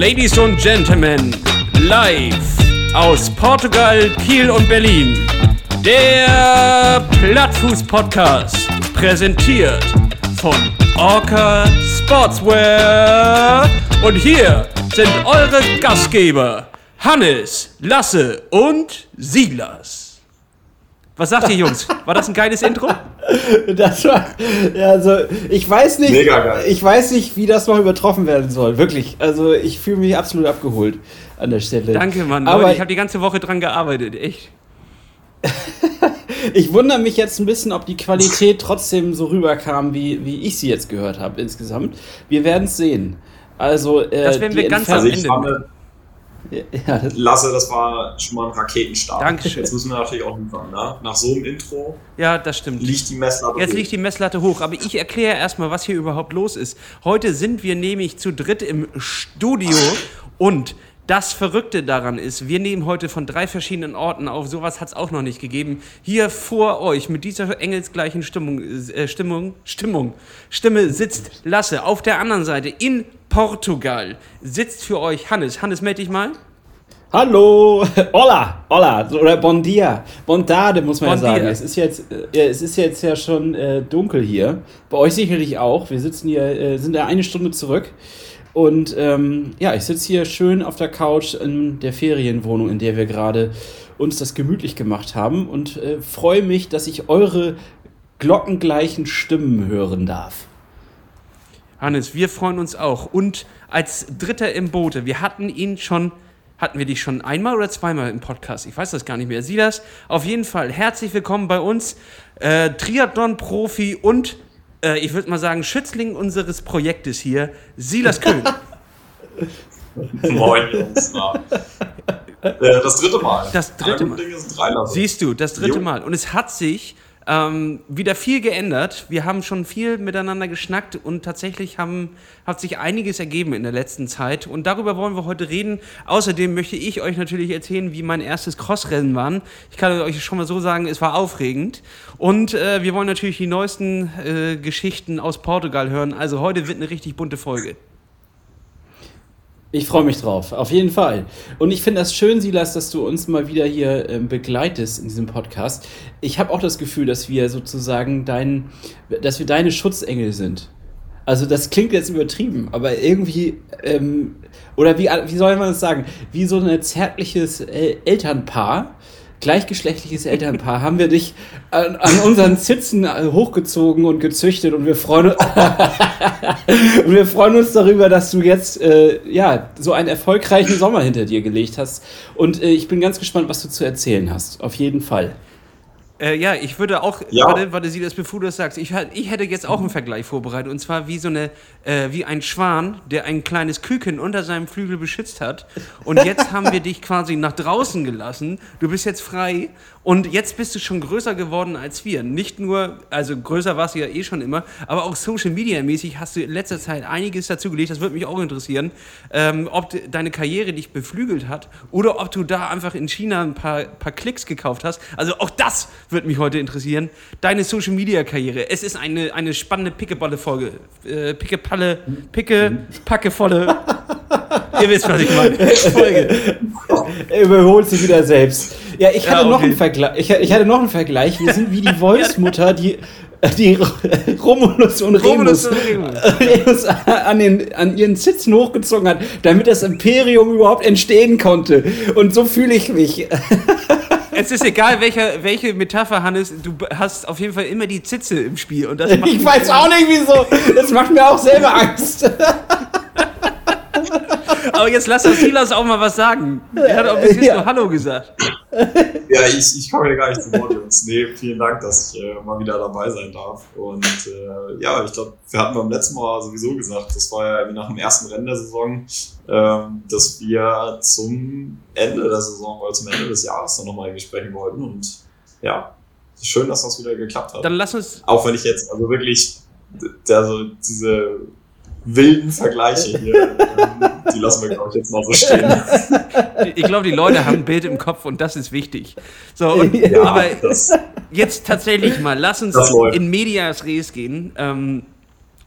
Ladies und Gentlemen, live aus Portugal, Kiel und Berlin, der Plattfuß-Podcast, präsentiert von Orca Sportswear. Und hier sind eure Gastgeber, Hannes, Lasse und Silas. Was sagt ihr, Jungs? War das ein geiles Intro? Das war, ja, also ich weiß nicht, ich weiß nicht, wie das noch übertroffen werden soll. Wirklich. Also ich fühle mich absolut abgeholt an der Stelle. Danke, Mann. Aber Leute, ich habe die ganze Woche dran gearbeitet, echt. ich wundere mich jetzt ein bisschen, ob die Qualität trotzdem so rüberkam, wie, wie ich sie jetzt gehört habe insgesamt. Wir werden es sehen. Also, äh, das werden wir ganz am Ende. Ja, das Lasse, das war schon mal ein Raketenstart. Dankeschön. Jetzt müssen wir natürlich auch liefern, ne? Nach so einem Intro. Ja, das stimmt. Liegt die Messlatte Jetzt hoch. liegt die Messlatte hoch. Aber ich erkläre erstmal, was hier überhaupt los ist. Heute sind wir nämlich zu dritt im Studio und das Verrückte daran ist, wir nehmen heute von drei verschiedenen Orten auf. Sowas hat es auch noch nicht gegeben. Hier vor euch mit dieser engelsgleichen Stimmung, äh, Stimmung, Stimmung, Stimme sitzt Lasse. Auf der anderen Seite in Portugal sitzt für euch Hannes. Hannes, melde dich mal. Hallo, hola, hola oder bon dia, bondade muss man bon ja sagen. Es ist jetzt, äh, es ist jetzt ja schon äh, dunkel hier. Bei euch sicherlich auch. Wir sitzen hier, äh, sind ja eine Stunde zurück. Und ähm, ja, ich sitze hier schön auf der Couch in der Ferienwohnung, in der wir gerade uns das gemütlich gemacht haben und äh, freue mich, dass ich eure glockengleichen Stimmen hören darf. Hannes, wir freuen uns auch. Und als Dritter im Boote, wir hatten ihn schon, hatten wir dich schon einmal oder zweimal im Podcast? Ich weiß das gar nicht mehr. Sieh das? Auf jeden Fall herzlich willkommen bei uns, äh, Triathlon-Profi und äh, ich würde mal sagen, Schützling unseres Projektes hier, Silas Köhn. Moin, Jungs. Äh, das dritte Mal. Das dritte Mal. Siehst du, das dritte jo. Mal. Und es hat sich ähm, wieder viel geändert. Wir haben schon viel miteinander geschnackt und tatsächlich haben, hat sich einiges ergeben in der letzten Zeit. Und darüber wollen wir heute reden. Außerdem möchte ich euch natürlich erzählen, wie mein erstes Crossrennen war. Ich kann euch schon mal so sagen, es war aufregend. Und äh, wir wollen natürlich die neuesten äh, Geschichten aus Portugal hören. Also heute wird eine richtig bunte Folge. Ich freue mich drauf, auf jeden Fall. Und ich finde das schön, Silas, dass du uns mal wieder hier ähm, begleitest in diesem Podcast. Ich habe auch das Gefühl, dass wir sozusagen dein, dass wir deine Schutzengel sind. Also das klingt jetzt übertrieben, aber irgendwie, ähm, oder wie, wie soll man das sagen, wie so ein zärtliches äh, Elternpaar, gleichgeschlechtliches Elternpaar haben wir dich an, an unseren Zitzen äh, hochgezogen und gezüchtet und wir freuen, und wir freuen uns darüber, dass du jetzt äh, ja, so einen erfolgreichen Sommer hinter dir gelegt hast. Und äh, ich bin ganz gespannt, was du zu erzählen hast. Auf jeden Fall. Äh, ja, ich würde auch, ja. warte, warte, Sie das, bevor du das sagst, ich, ich hätte jetzt auch einen Vergleich vorbereitet und zwar wie so eine, äh, wie ein Schwan, der ein kleines Küken unter seinem Flügel beschützt hat und jetzt haben wir dich quasi nach draußen gelassen, du bist jetzt frei und jetzt bist du schon größer geworden als wir. Nicht nur, also größer warst du ja eh schon immer, aber auch Social Media mäßig hast du in letzter Zeit einiges dazu gelegt. Das würde mich auch interessieren, ähm, ob deine Karriere dich beflügelt hat oder ob du da einfach in China ein paar, paar Klicks gekauft hast. Also auch das würde mich heute interessieren. Deine Social Media Karriere. Es ist eine, eine spannende Pickeballe-Folge. Äh, Pickepalle, Picke, Packevolle. Ihr wisst, was ich meine. Folge. Er überholt sich wieder selbst. Ja, ich hatte, ja, okay. noch, einen Vergleich. Ich, ich, hatte noch einen Vergleich. Wir sind wie die Wolfsmutter, die, die Romulus und Remus, Remus an, den, an ihren Sitzen hochgezogen hat, damit das Imperium überhaupt entstehen konnte. Und so fühle ich mich. Es ist egal, welche, welche Metapher, Hannes, du hast auf jeden Fall immer die Zitze im Spiel. Und das ich weiß auch nicht, wieso. Das macht mir auch selber Angst. Aber jetzt lass das Silas auch mal was sagen. Er hat auch bis jetzt ja. nur Hallo gesagt. Ja, ich, ich komme hier gar nicht zu Wort, Jungs. Nee, vielen Dank, dass ich äh, mal wieder dabei sein darf. Und äh, ja, ich glaube, wir hatten beim letzten Mal sowieso gesagt, das war ja wie nach dem ersten Rennen der Saison, ähm, dass wir zum Ende der Saison oder zum Ende des Jahres dann nochmal sprechen wollten. Und ja, schön, dass das wieder geklappt hat. Dann lass uns. Auch wenn ich jetzt also wirklich also diese wilden Vergleiche hier. die lassen wir, glaube ich, jetzt mal so stehen. Ich glaube, die Leute haben ein Bild im Kopf und das ist wichtig. So, und, ja, aber jetzt tatsächlich mal, lass uns in Medias Res gehen. Ähm,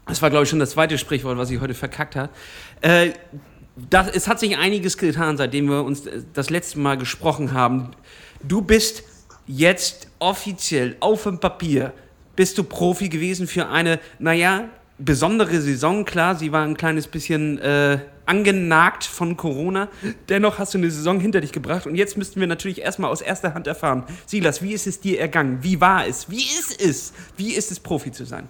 das war, glaube ich, schon das zweite Sprichwort, was ich heute verkackt habe. Äh, das, es hat sich einiges getan, seitdem wir uns das letzte Mal gesprochen haben. Du bist jetzt offiziell auf dem Papier, bist du Profi gewesen für eine, naja, besondere Saison. Klar, sie war ein kleines bisschen äh, angenagt von Corona. Dennoch hast du eine Saison hinter dich gebracht und jetzt müssten wir natürlich erstmal aus erster Hand erfahren. Silas, wie ist es dir ergangen? Wie war es? Wie ist es? Wie ist es, Profi zu sein?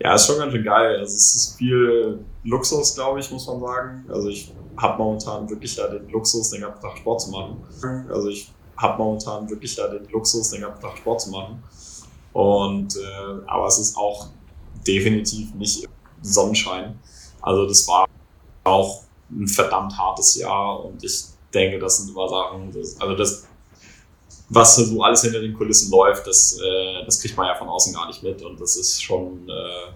Ja, ist schon ganz schön geil. Also es ist viel Luxus, glaube ich, muss man sagen. Also ich habe momentan wirklich ja den Luxus, den ganzen Tag Sport zu machen. Also ich habe momentan wirklich ja den Luxus, den ganzen Tag Sport zu machen. Und äh, aber es ist auch definitiv nicht Sonnenschein. Also das war auch ein verdammt hartes Jahr und ich denke, das sind immer Sachen, das, also das, was so alles hinter den Kulissen läuft, das, äh, das kriegt man ja von außen gar nicht mit und das ist schon, äh,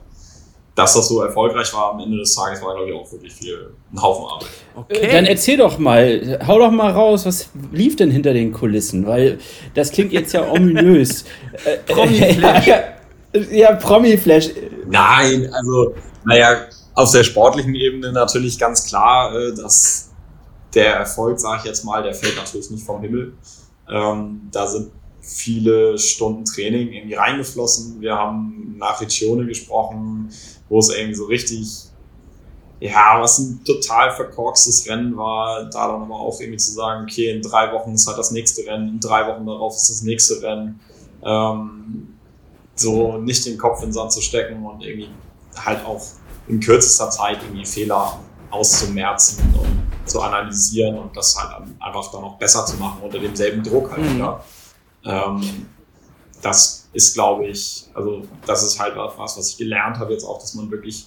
dass das so erfolgreich war am Ende des Tages, war glaube ich auch wirklich viel, ein Haufen Arbeit. Okay. Dann erzähl doch mal, hau doch mal raus, was lief denn hinter den Kulissen, weil das klingt jetzt ja ominös. Promi-Flash. ja, Promi-Flash. Nein, also, naja, auf der sportlichen Ebene natürlich ganz klar, äh, dass der Erfolg, sage ich jetzt mal, der fällt natürlich nicht vom Himmel. Ähm, da sind viele Stunden Training irgendwie reingeflossen. Wir haben nach Regione gesprochen, wo es irgendwie so richtig, ja, was ein total verkorkstes Rennen war. Da dann aber auch irgendwie zu sagen, okay, in drei Wochen ist halt das nächste Rennen, in drei Wochen darauf ist das nächste Rennen. Ähm, so nicht den Kopf in den Sand zu stecken und irgendwie halt auch in kürzester Zeit irgendwie Fehler auszumerzen und zu analysieren und das halt einfach dann auch besser zu machen unter demselben Druck halt mhm. Ähm, das ist, glaube ich, also das ist halt was, was ich gelernt habe jetzt auch, dass man wirklich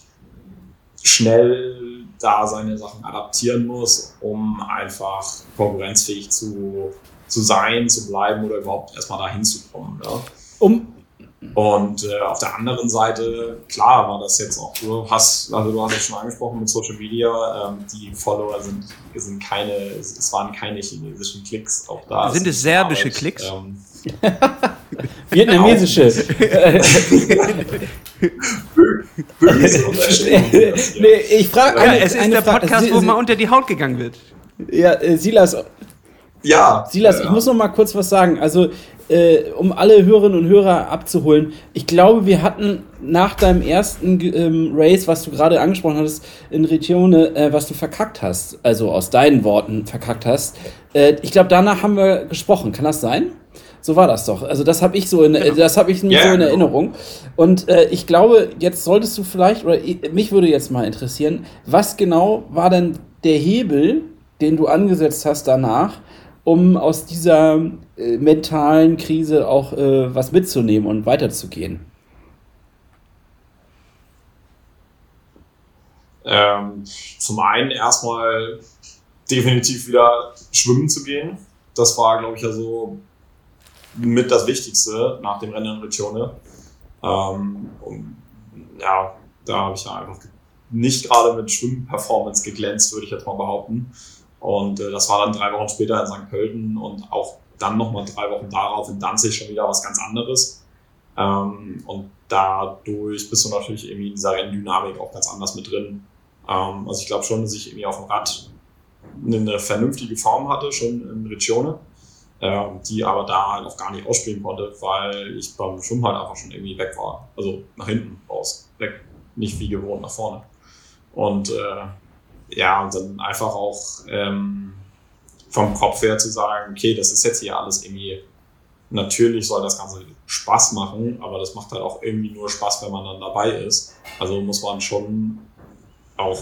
schnell da seine Sachen adaptieren muss, um einfach konkurrenzfähig zu, zu sein, zu bleiben oder überhaupt erstmal dahin zu kommen. Ja. Um, und äh, auf der anderen Seite, klar war das jetzt auch, du hast, also du hast es schon angesprochen mit Social Media, ähm, die Follower sind, sind keine, es waren keine chinesischen Klicks auch da. Sind es serbische Arbeit, Klicks? Ähm, Vietnamesische. nee, ich frage. Ja, es ist der Podcast, Frage. wo mal unter die Haut gegangen wird. Ja, äh, Silas. Ja. Silas, ja. ich muss noch mal kurz was sagen. Also äh, um alle Hörerinnen und Hörer abzuholen, ich glaube, wir hatten nach deinem ersten ähm, Race, was du gerade angesprochen hattest, in Regione, äh, was du verkackt hast, also aus deinen Worten verkackt hast, äh, ich glaube, danach haben wir gesprochen. Kann das sein? So war das doch. Also das habe ich so in, genau. das habe ich yeah, so in genau. Erinnerung. Und äh, ich glaube, jetzt solltest du vielleicht oder mich würde jetzt mal interessieren, was genau war denn der Hebel, den du angesetzt hast danach, um aus dieser äh, mentalen Krise auch äh, was mitzunehmen und weiterzugehen? Ähm, zum einen erstmal definitiv wieder schwimmen zu gehen. Das war, glaube ich, ja so mit das Wichtigste nach dem Rennen in Riccione. Ähm, und, ja, da habe ich ja einfach nicht gerade mit Schwimmperformance geglänzt, würde ich jetzt mal behaupten. Und äh, das war dann drei Wochen später in St. Pölten und auch dann nochmal drei Wochen darauf in Danzig schon wieder was ganz anderes. Ähm, und dadurch bist du natürlich irgendwie in dieser Renndynamik auch ganz anders mit drin. Ähm, also ich glaube schon, dass ich irgendwie auf dem Rad eine vernünftige Form hatte, schon in Regione, ähm, die aber da halt auch gar nicht ausspielen konnte, weil ich beim Schwimmen halt einfach schon irgendwie weg war. Also nach hinten raus, weg, nicht wie gewohnt nach vorne. Und äh, ja, und dann einfach auch ähm, vom Kopf her zu sagen, okay, das ist jetzt hier alles irgendwie, natürlich soll das Ganze Spaß machen, aber das macht halt auch irgendwie nur Spaß, wenn man dann dabei ist. Also muss man schon auch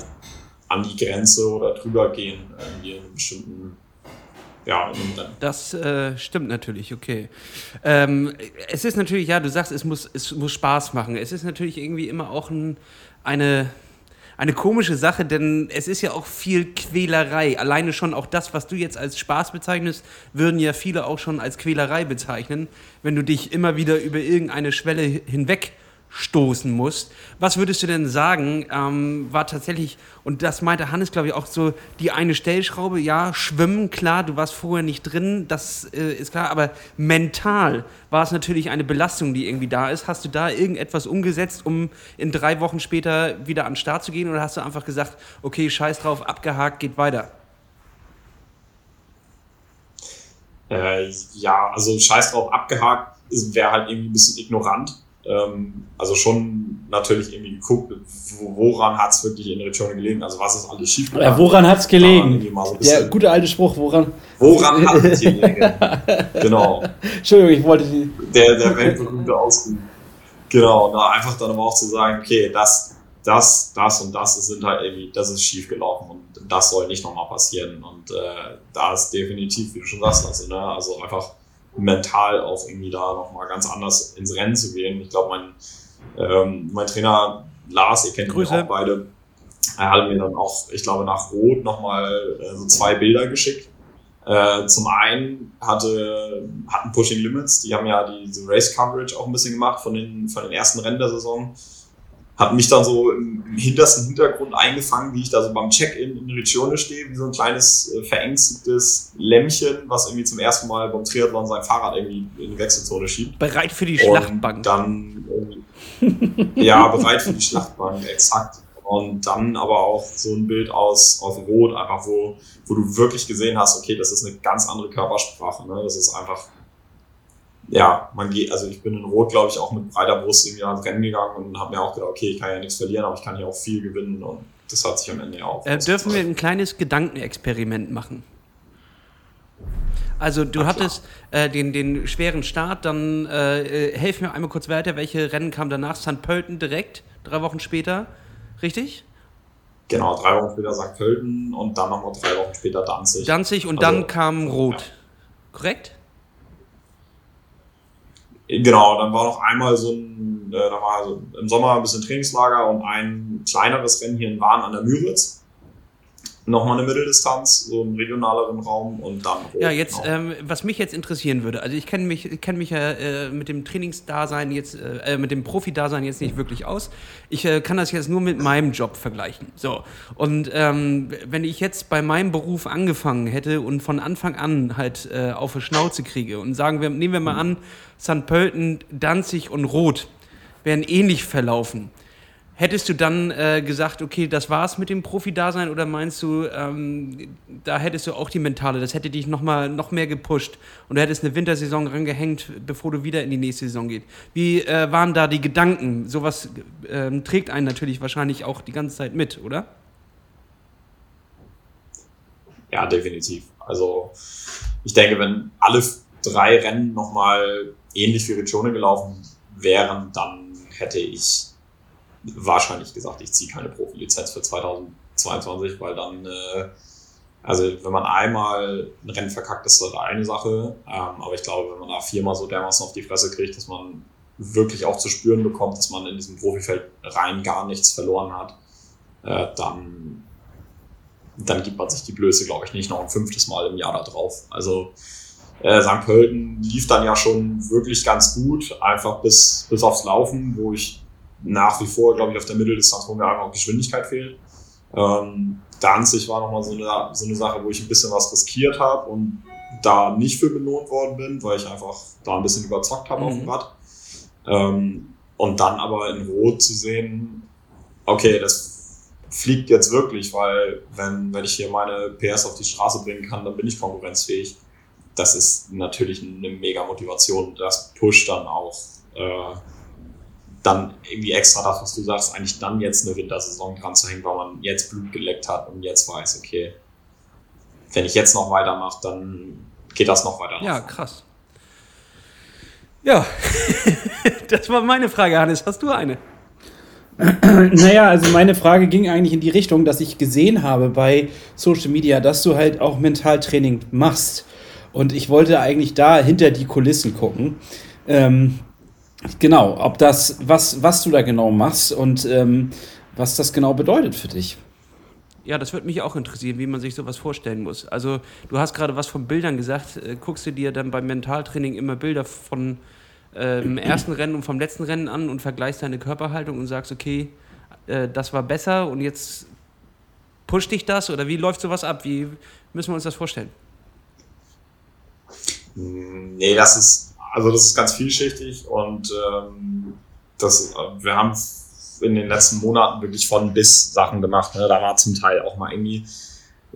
an die Grenze oder drüber gehen, irgendwie in bestimmten ja, das äh, stimmt natürlich, okay. Ähm, es ist natürlich, ja, du sagst, es muss, es muss Spaß machen. Es ist natürlich irgendwie immer auch ein, eine, eine komische Sache, denn es ist ja auch viel Quälerei. Alleine schon auch das, was du jetzt als Spaß bezeichnest, würden ja viele auch schon als Quälerei bezeichnen, wenn du dich immer wieder über irgendeine Schwelle hinweg stoßen musst. Was würdest du denn sagen, ähm, war tatsächlich, und das meinte Hannes, glaube ich, auch so die eine Stellschraube, ja, schwimmen, klar, du warst vorher nicht drin, das äh, ist klar, aber mental war es natürlich eine Belastung, die irgendwie da ist. Hast du da irgendetwas umgesetzt, um in drei Wochen später wieder an den Start zu gehen, oder hast du einfach gesagt, okay, scheiß drauf, abgehakt, geht weiter? Äh, ja, also scheiß drauf, abgehakt wäre halt irgendwie ein bisschen ignorant ähm, also schon natürlich irgendwie geguckt, woran hat es wirklich in Regionen gelegen, also was ist alles schief Ja, woran hat es gelegen? So Der gute alte Spruch, woran? Woran hat es gelegen? genau. Entschuldigung, ich wollte die... Der, der weltberühmte Ausruf. Genau, da einfach dann aber auch zu sagen, okay, das, das, das und das sind halt irgendwie, das ist schief gelaufen und das soll nicht nochmal passieren. Und äh, da ist definitiv, wie du schon sagst, also, ne, also einfach mental auch irgendwie da nochmal ganz anders ins Rennen zu gehen. Ich glaube, mein, ähm, mein Trainer Lars, ihr kennt Grüße. ihn auch beide, er hat mir dann auch, ich glaube, nach Rot nochmal äh, so zwei Bilder geschickt. Äh, zum einen hatte, hatten Pushing Limits, die haben ja diese Race Coverage auch ein bisschen gemacht von den, von den ersten Rennen der Saison hat mich dann so im, hintersten Hintergrund eingefangen, wie ich da so beim Check-in in Regione stehe, wie so ein kleines äh, verängstigtes Lämmchen, was irgendwie zum ersten Mal beim Triathlon sein Fahrrad irgendwie in die Wechselzone schiebt. Bereit für die Schlachtbank. Und dann, äh, ja, bereit für die Schlachtbank, exakt. Und dann aber auch so ein Bild aus, aus Rot, einfach wo, wo du wirklich gesehen hast, okay, das ist eine ganz andere Körpersprache. Ne? Das ist einfach ja, man geht, also ich bin in Rot, glaube ich, auch mit breiter Brust irgendwie ans Rennen gegangen und habe mir auch gedacht, okay, ich kann ja nichts verlieren, aber ich kann hier auch viel gewinnen und das hat sich am Ende ja auch. Äh, dürfen wir ein kleines Gedankenexperiment machen? Also du Ach, hattest äh, den, den schweren Start, dann äh, helf mir einmal kurz weiter, welche Rennen kamen danach? St. Pölten direkt, drei Wochen später, richtig? Genau, drei Wochen später St. Pölten und dann nochmal drei Wochen später Danzig. Danzig und also, dann kam Rot, ja. korrekt? Genau, dann war noch einmal so ein, äh, da war also im Sommer ein bisschen Trainingslager und ein kleineres Rennen hier in Wahn an der Müritz nochmal eine Mitteldistanz, so einen regionaleren Raum und dann. Hoch, ja, jetzt, genau. ähm, was mich jetzt interessieren würde, also ich kenne mich, kenn mich ja äh, mit dem Trainingsdasein jetzt, äh, mit dem Profi-Dasein jetzt nicht wirklich aus. Ich äh, kann das jetzt nur mit meinem Job vergleichen. So. Und ähm, wenn ich jetzt bei meinem Beruf angefangen hätte und von Anfang an halt äh, auf die Schnauze kriege und sagen wir, nehmen wir mal an, St. Pölten, Danzig und Rot wären ähnlich verlaufen Hättest du dann äh, gesagt, okay, das war's mit dem Profi-Dasein oder meinst du, ähm, da hättest du auch die Mentale, das hätte dich noch, mal, noch mehr gepusht und du hättest eine Wintersaison rangehängt, bevor du wieder in die nächste Saison gehst? Wie äh, waren da die Gedanken? Sowas äh, trägt einen natürlich wahrscheinlich auch die ganze Zeit mit, oder? Ja, definitiv. Also ich denke, wenn alle drei Rennen nochmal ähnlich wie Regione gelaufen wären, dann hätte ich wahrscheinlich gesagt, ich ziehe keine Profilizenz für 2022, weil dann, äh, also wenn man einmal ein Rennen verkackt, ist das eine Sache. Ähm, aber ich glaube, wenn man da viermal so dermaßen auf die Fresse kriegt, dass man wirklich auch zu spüren bekommt, dass man in diesem Profifeld rein gar nichts verloren hat, äh, dann, dann gibt man sich die Blöße, glaube ich, nicht noch ein fünftes Mal im Jahr da drauf. Also äh, St. Pölten lief dann ja schon wirklich ganz gut, einfach bis, bis aufs Laufen, wo ich nach wie vor, glaube ich, auf der Mitteldistanz, wo mir einfach auch Geschwindigkeit fehlt. Ähm, Danzig war nochmal so eine, so eine Sache, wo ich ein bisschen was riskiert habe und da nicht für belohnt worden bin, weil ich einfach da ein bisschen überzockt habe mhm. auf dem mhm. Rad. Ähm, und dann aber in Rot zu sehen, okay, das fliegt jetzt wirklich, weil wenn, wenn ich hier meine PS auf die Straße bringen kann, dann bin ich konkurrenzfähig. Das ist natürlich eine mega Motivation. Das pusht dann auch äh, dann irgendwie extra das, was du sagst, eigentlich dann jetzt eine Wintersaison dran zu hängen, weil man jetzt Blut geleckt hat und jetzt weiß, okay, wenn ich jetzt noch weitermache, dann geht das noch weiter. Ja, krass. Ja, das war meine Frage, Hannes. Hast du eine? Naja, also meine Frage ging eigentlich in die Richtung, dass ich gesehen habe bei Social Media, dass du halt auch Mentaltraining machst. Und ich wollte eigentlich da hinter die Kulissen gucken. Ähm, Genau, ob das, was, was du da genau machst und ähm, was das genau bedeutet für dich. Ja, das würde mich auch interessieren, wie man sich sowas vorstellen muss. Also, du hast gerade was von Bildern gesagt. Äh, guckst du dir dann beim Mentaltraining immer Bilder von äh, im ersten Rennen und vom letzten Rennen an und vergleichst deine Körperhaltung und sagst, okay, äh, das war besser und jetzt pusht dich das oder wie läuft sowas ab? Wie müssen wir uns das vorstellen? Nee, das ist, also das ist ganz vielschichtig und ähm, das, wir haben in den letzten Monaten wirklich von bis Sachen gemacht. Ne? Da war zum Teil auch mal irgendwie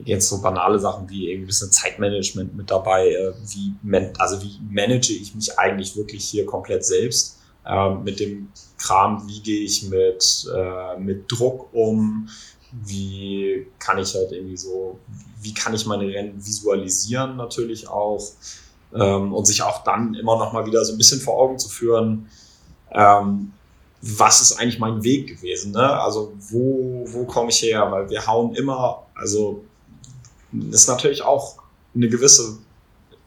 jetzt so banale Sachen wie irgendwie ein bisschen Zeitmanagement mit dabei. Äh, wie, also wie manage ich mich eigentlich wirklich hier komplett selbst? Ähm, mit dem Kram, wie gehe ich mit, äh, mit Druck um? Wie kann ich halt irgendwie so, wie kann ich meine Rennen visualisieren natürlich auch? Ähm, und sich auch dann immer noch mal wieder so ein bisschen vor Augen zu führen, ähm, was ist eigentlich mein Weg gewesen? Ne? Also wo, wo komme ich her? Weil wir hauen immer, also ist natürlich auch eine gewisse,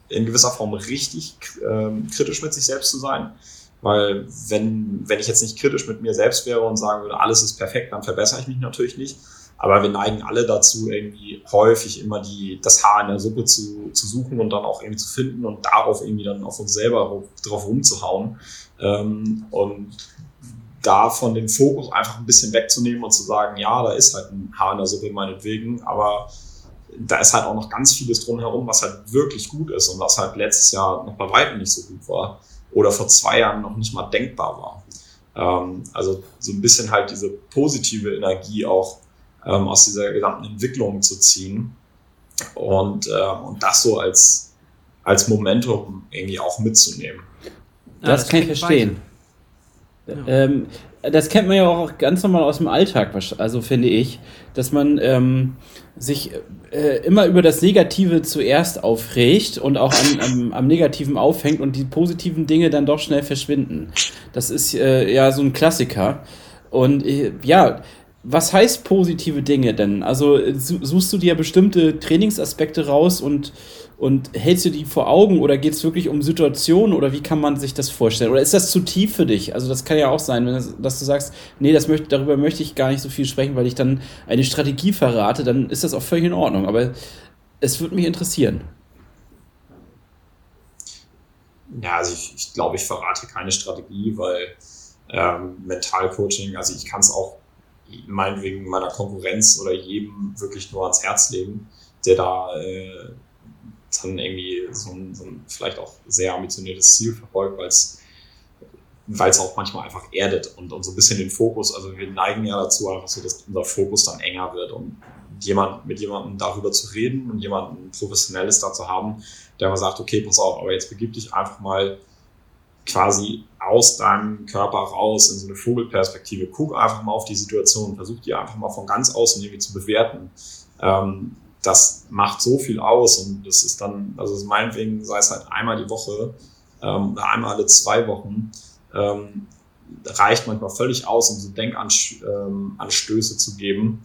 in gewisser Form richtig ähm, kritisch mit sich selbst zu sein. Weil wenn, wenn ich jetzt nicht kritisch mit mir selbst wäre und sagen würde, alles ist perfekt, dann verbessere ich mich natürlich nicht. Aber wir neigen alle dazu, irgendwie häufig immer die, das Haar in der Suppe zu, zu suchen und dann auch irgendwie zu finden und darauf irgendwie dann auf uns selber drauf rumzuhauen. Ähm, und davon den Fokus einfach ein bisschen wegzunehmen und zu sagen, ja, da ist halt ein Haar in der Suppe meinetwegen, aber da ist halt auch noch ganz vieles drumherum, was halt wirklich gut ist und was halt letztes Jahr noch bei weitem nicht so gut war oder vor zwei Jahren noch nicht mal denkbar war. Ähm, also so ein bisschen halt diese positive Energie auch ähm, aus dieser gesamten Entwicklung zu ziehen und, äh, und das so als, als Momentum irgendwie auch mitzunehmen. Das, das, kann ich verstehen. Ja. Ähm, das kennt man ja auch ganz normal aus dem Alltag, also finde ich, dass man ähm, sich äh, immer über das Negative zuerst aufregt und auch am, am, am, Negativen aufhängt und die positiven Dinge dann doch schnell verschwinden. Das ist äh, ja so ein Klassiker. Und äh, ja, was heißt positive Dinge denn? Also suchst du dir bestimmte Trainingsaspekte raus und, und hältst du die vor Augen oder geht es wirklich um Situationen oder wie kann man sich das vorstellen? Oder ist das zu tief für dich? Also das kann ja auch sein, wenn das, dass du sagst, nee, das möchte, darüber möchte ich gar nicht so viel sprechen, weil ich dann eine Strategie verrate, dann ist das auch völlig in Ordnung. Aber es würde mich interessieren. Ja, also ich, ich glaube, ich verrate keine Strategie, weil ähm, Mentalcoaching, also ich kann es auch meinetwegen meiner Konkurrenz oder jedem wirklich nur ans Herz legen, der da äh, dann irgendwie so ein, so ein vielleicht auch sehr ambitioniertes Ziel verfolgt, weil es weil es auch manchmal einfach erdet und, und so ein bisschen den Fokus, also wir neigen ja dazu einfach so, dass unser Fokus dann enger wird und jemand, mit jemandem darüber zu reden und jemanden Professionelles dazu haben, der mal sagt, okay, pass auf, aber jetzt begib dich einfach mal quasi aus deinem Körper raus in so eine Vogelperspektive. Guck einfach mal auf die Situation, versuch die einfach mal von ganz außen irgendwie zu bewerten. Ähm, das macht so viel aus und das ist dann, also meinetwegen sei es halt einmal die Woche ähm, oder einmal alle zwei Wochen, ähm, reicht manchmal völlig aus, um so Denkanstöße ähm, zu geben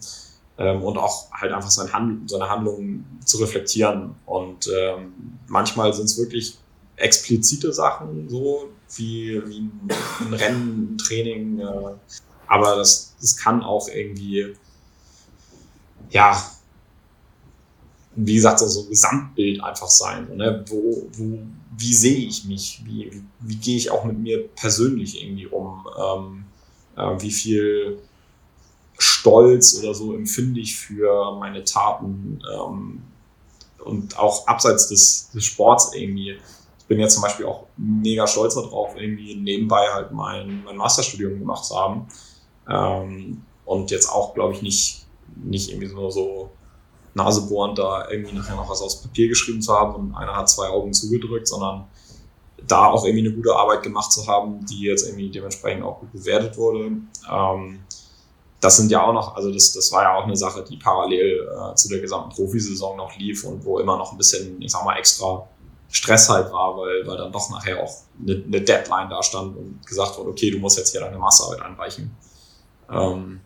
ähm, und auch halt einfach seine Handlungen zu reflektieren. Und ähm, manchmal sind es wirklich explizite Sachen, so wie, wie ein, ein Rennen, ein Training. Äh, aber das, das kann auch irgendwie, ja, wie gesagt, so, so ein Gesamtbild einfach sein. So, ne? wo, wo, wie sehe ich mich? Wie, wie, wie gehe ich auch mit mir persönlich irgendwie um? Ähm, äh, wie viel Stolz oder so empfinde ich für meine Taten? Ähm, und auch abseits des, des Sports irgendwie bin jetzt zum Beispiel auch mega stolz darauf, irgendwie nebenbei halt mein, mein Masterstudium gemacht zu haben. Ähm, und jetzt auch, glaube ich, nicht, nicht irgendwie nur so nasebohrend da irgendwie nachher noch was aufs Papier geschrieben zu haben und einer hat zwei Augen zugedrückt, sondern da auch irgendwie eine gute Arbeit gemacht zu haben, die jetzt irgendwie dementsprechend auch gut bewertet wurde. Ähm, das sind ja auch noch, also das, das war ja auch eine Sache, die parallel äh, zu der gesamten Profisaison noch lief und wo immer noch ein bisschen, ich sag mal, extra Stress halt war, weil, weil dann doch nachher auch eine, eine Deadline da stand und gesagt wurde, okay, du musst jetzt hier deine Masterarbeit einreichen. Ähm,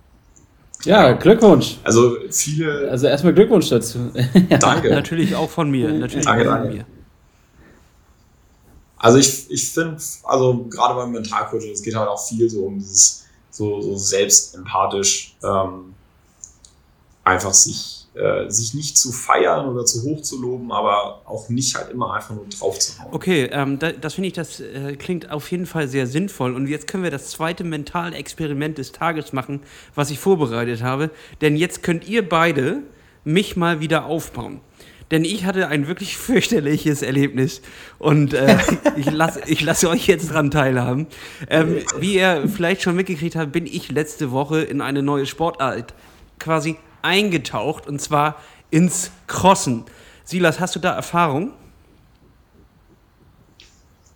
ja, Glückwunsch. Also viele. Also erstmal Glückwunsch dazu. danke. Natürlich auch von mir. Natürlich danke, auch von mir. Also ich, ich finde, also gerade beim Mentalcoaching, es geht halt auch viel so um dieses so, so selbstempathisch ähm, einfach sich, äh, sich nicht zu feiern oder zu hoch zu loben, aber auch nicht halt immer einfach nur drauf zu hauen. Okay, ähm, da, das finde ich, das äh, klingt auf jeden Fall sehr sinnvoll. Und jetzt können wir das zweite mentale Experiment des Tages machen, was ich vorbereitet habe. Denn jetzt könnt ihr beide mich mal wieder aufbauen denn ich hatte ein wirklich fürchterliches Erlebnis und äh, ich lasse ich lass euch jetzt dran teilhaben. Ähm, wie ihr vielleicht schon mitgekriegt habt, bin ich letzte Woche in eine neue Sportart quasi eingetaucht und zwar ins Crossen. Silas, hast du da Erfahrung?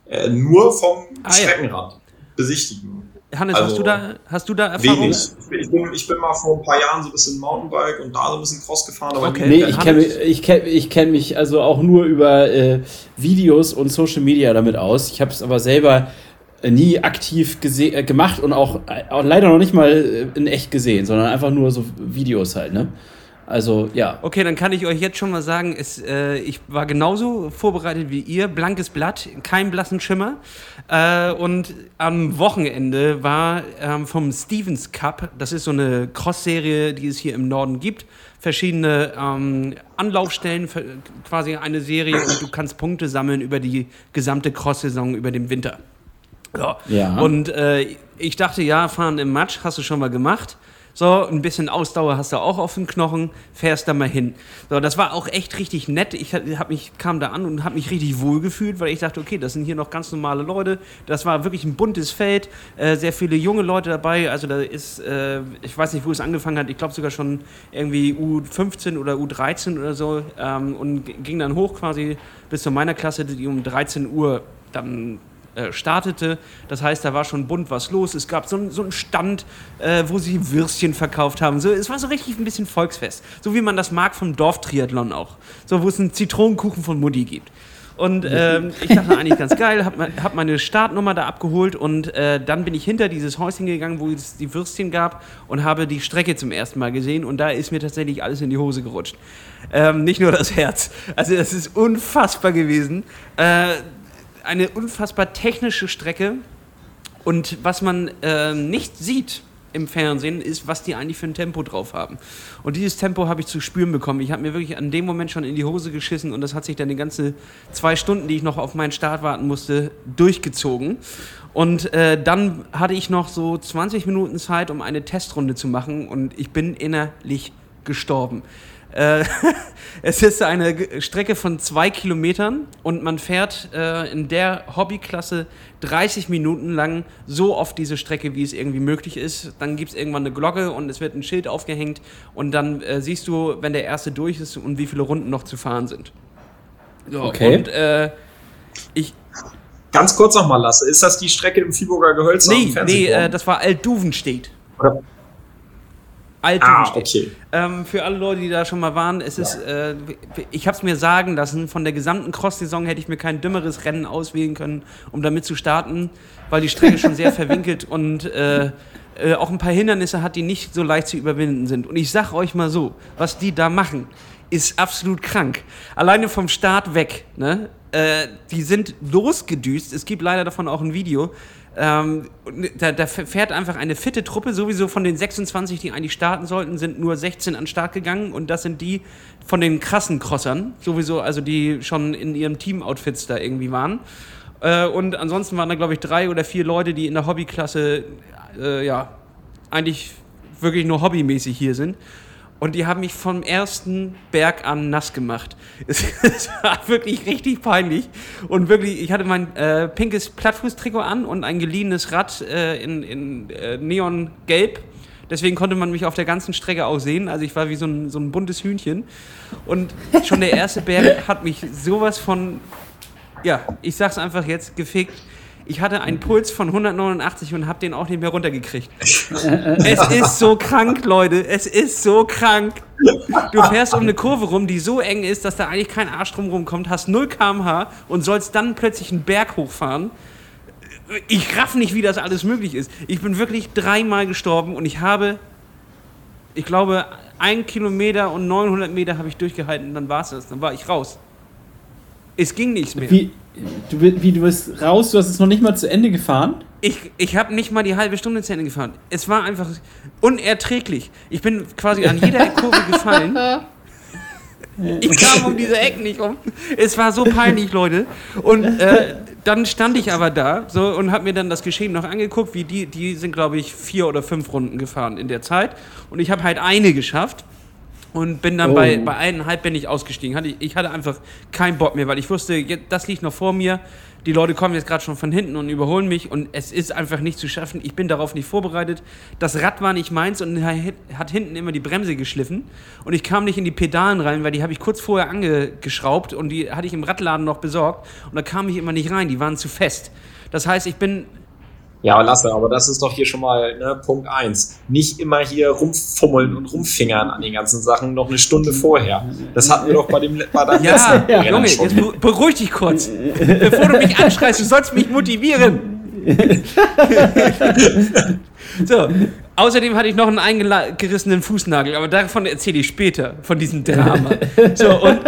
Äh, nur vom ah, Streckenrad ja. besichtigen. Hannes, also, hast, du da, hast du da Erfahrung? Wenig. Ich bin, ich bin mal vor ein paar Jahren so ein bisschen Mountainbike und da so ein bisschen Cross gefahren. Aber okay. Nee, ich kenne mich, ich kenn, ich kenn mich also auch nur über äh, Videos und Social Media damit aus. Ich habe es aber selber äh, nie aktiv äh, gemacht und auch, äh, auch leider noch nicht mal äh, in echt gesehen, sondern einfach nur so Videos halt, ne? Also ja. Okay, dann kann ich euch jetzt schon mal sagen, es, äh, ich war genauso vorbereitet wie ihr, blankes Blatt, kein blassen Schimmer. Äh, und am Wochenende war ähm, vom Stevens Cup, das ist so eine Cross-Serie, die es hier im Norden gibt, verschiedene ähm, Anlaufstellen, quasi eine Serie und du kannst Punkte sammeln über die gesamte Cross-Saison, über den Winter. Ja. ja. Und äh, ich dachte, ja, fahren im Matsch hast du schon mal gemacht. So, ein bisschen Ausdauer hast du auch auf den Knochen, fährst da mal hin. So, das war auch echt richtig nett. Ich hab mich, kam da an und habe mich richtig wohl gefühlt, weil ich dachte, okay, das sind hier noch ganz normale Leute. Das war wirklich ein buntes Feld, äh, sehr viele junge Leute dabei. Also da ist, äh, ich weiß nicht, wo es angefangen hat, ich glaube sogar schon irgendwie U15 oder U13 oder so ähm, und ging dann hoch quasi bis zu meiner Klasse, die um 13 Uhr dann äh, startete. Das heißt, da war schon bunt was los. Es gab so, so einen Stand, äh, wo sie Würstchen verkauft haben. So, es war so richtig ein bisschen Volksfest. So wie man das mag vom Dorftriathlon auch. So, wo es einen Zitronenkuchen von Mutti gibt. Und ähm, ich dachte eigentlich ganz geil, habe hab meine Startnummer da abgeholt und äh, dann bin ich hinter dieses Häuschen gegangen, wo es die Würstchen gab und habe die Strecke zum ersten Mal gesehen und da ist mir tatsächlich alles in die Hose gerutscht. Ähm, nicht nur das Herz. Also das ist unfassbar gewesen. Äh, eine unfassbar technische Strecke. Und was man äh, nicht sieht im Fernsehen, ist, was die eigentlich für ein Tempo drauf haben. Und dieses Tempo habe ich zu spüren bekommen. Ich habe mir wirklich an dem Moment schon in die Hose geschissen und das hat sich dann die ganze zwei Stunden, die ich noch auf meinen Start warten musste, durchgezogen. Und äh, dann hatte ich noch so 20 Minuten Zeit, um eine Testrunde zu machen und ich bin innerlich gestorben. Äh, es ist eine Strecke von zwei Kilometern und man fährt äh, in der Hobbyklasse 30 Minuten lang so oft diese Strecke, wie es irgendwie möglich ist. Dann gibt es irgendwann eine Glocke und es wird ein Schild aufgehängt und dann äh, siehst du, wenn der erste durch ist und wie viele Runden noch zu fahren sind. So, okay. Und äh, ich. Ganz kurz nochmal, Lasse, ist das die Strecke im Viehburger Gehölz? Nee, nee äh, das war Altduvenstedt. Oder? Alt ah, okay. Ähm, für alle Leute, die da schon mal waren, es ja. ist, äh, ich habe es mir sagen lassen, von der gesamten Cross-Saison hätte ich mir kein dümmeres Rennen auswählen können, um damit zu starten, weil die Strecke schon sehr verwinkelt und äh, äh, auch ein paar Hindernisse hat, die nicht so leicht zu überwinden sind. Und ich sag euch mal so, was die da machen, ist absolut krank. Alleine vom Start weg, ne? Äh, die sind losgedüst. Es gibt leider davon auch ein Video. Ähm, da, da, fährt einfach eine fitte Truppe, sowieso von den 26, die eigentlich starten sollten, sind nur 16 an den Start gegangen und das sind die von den krassen Crossern, sowieso, also die schon in ihren Team-Outfits da irgendwie waren. Äh, und ansonsten waren da, glaube ich, drei oder vier Leute, die in der Hobbyklasse, äh, ja, eigentlich wirklich nur hobbymäßig hier sind. Und die haben mich vom ersten Berg an nass gemacht. Es, es war wirklich richtig peinlich. Und wirklich, ich hatte mein äh, pinkes Plattfußtrikot an und ein geliehenes Rad äh, in, in äh, Neongelb. Deswegen konnte man mich auf der ganzen Strecke auch sehen. Also ich war wie so ein, so ein buntes Hühnchen. Und schon der erste Berg hat mich sowas von, ja, ich sag's einfach jetzt, gefickt. Ich hatte einen Puls von 189 und habe den auch nicht mehr runtergekriegt. es ist so krank, Leute. Es ist so krank. Du fährst um eine Kurve rum, die so eng ist, dass da eigentlich kein Arsch drum rumkommt, hast 0 km/h und sollst dann plötzlich einen Berg hochfahren. Ich raff nicht, wie das alles möglich ist. Ich bin wirklich dreimal gestorben und ich habe, ich glaube, ein Kilometer und 900 Meter habe ich durchgehalten und dann war es das. Dann war ich raus. Es ging nichts mehr. Wie, Du, wie, du bist raus, du hast es noch nicht mal zu Ende gefahren? ich, ich habe nicht mal die halbe Stunde zu Ende gefahren. Es war einfach unerträglich. Ich bin quasi an jeder Kurve gefallen. Ich kam um diese Ecken nicht rum. Es war so peinlich, Leute. Und äh, dann stand ich aber da so, und habe mir dann das Geschehen noch angeguckt, wie die, die sind, glaube ich, vier oder fünf Runden gefahren in der Zeit. Und ich habe halt eine geschafft und bin dann oh. bei, bei eineinhalb bin ich ausgestiegen. Hatte, ich hatte einfach keinen Bock mehr, weil ich wusste, das liegt noch vor mir die Leute kommen jetzt gerade schon von hinten und überholen mich und es ist einfach nicht zu schaffen. Ich bin darauf nicht vorbereitet. Das Rad war nicht meins und hat hinten immer die Bremse geschliffen und ich kam nicht in die Pedalen rein, weil die habe ich kurz vorher angeschraubt und die hatte ich im Radladen noch besorgt und da kam ich immer nicht rein, die waren zu fest. Das heißt, ich bin ja, aber lasse, aber das ist doch hier schon mal ne, Punkt 1. Nicht immer hier rumfummeln und rumfingern an den ganzen Sachen noch eine Stunde vorher. Das hatten wir doch bei dem bei deinem ja, letzten ja, Junge, jetzt beruhig dich kurz. Bevor du mich anschreist, du sollst mich motivieren. so, außerdem hatte ich noch einen eingerissenen Fußnagel, aber davon erzähle ich später, von diesem Drama. So, und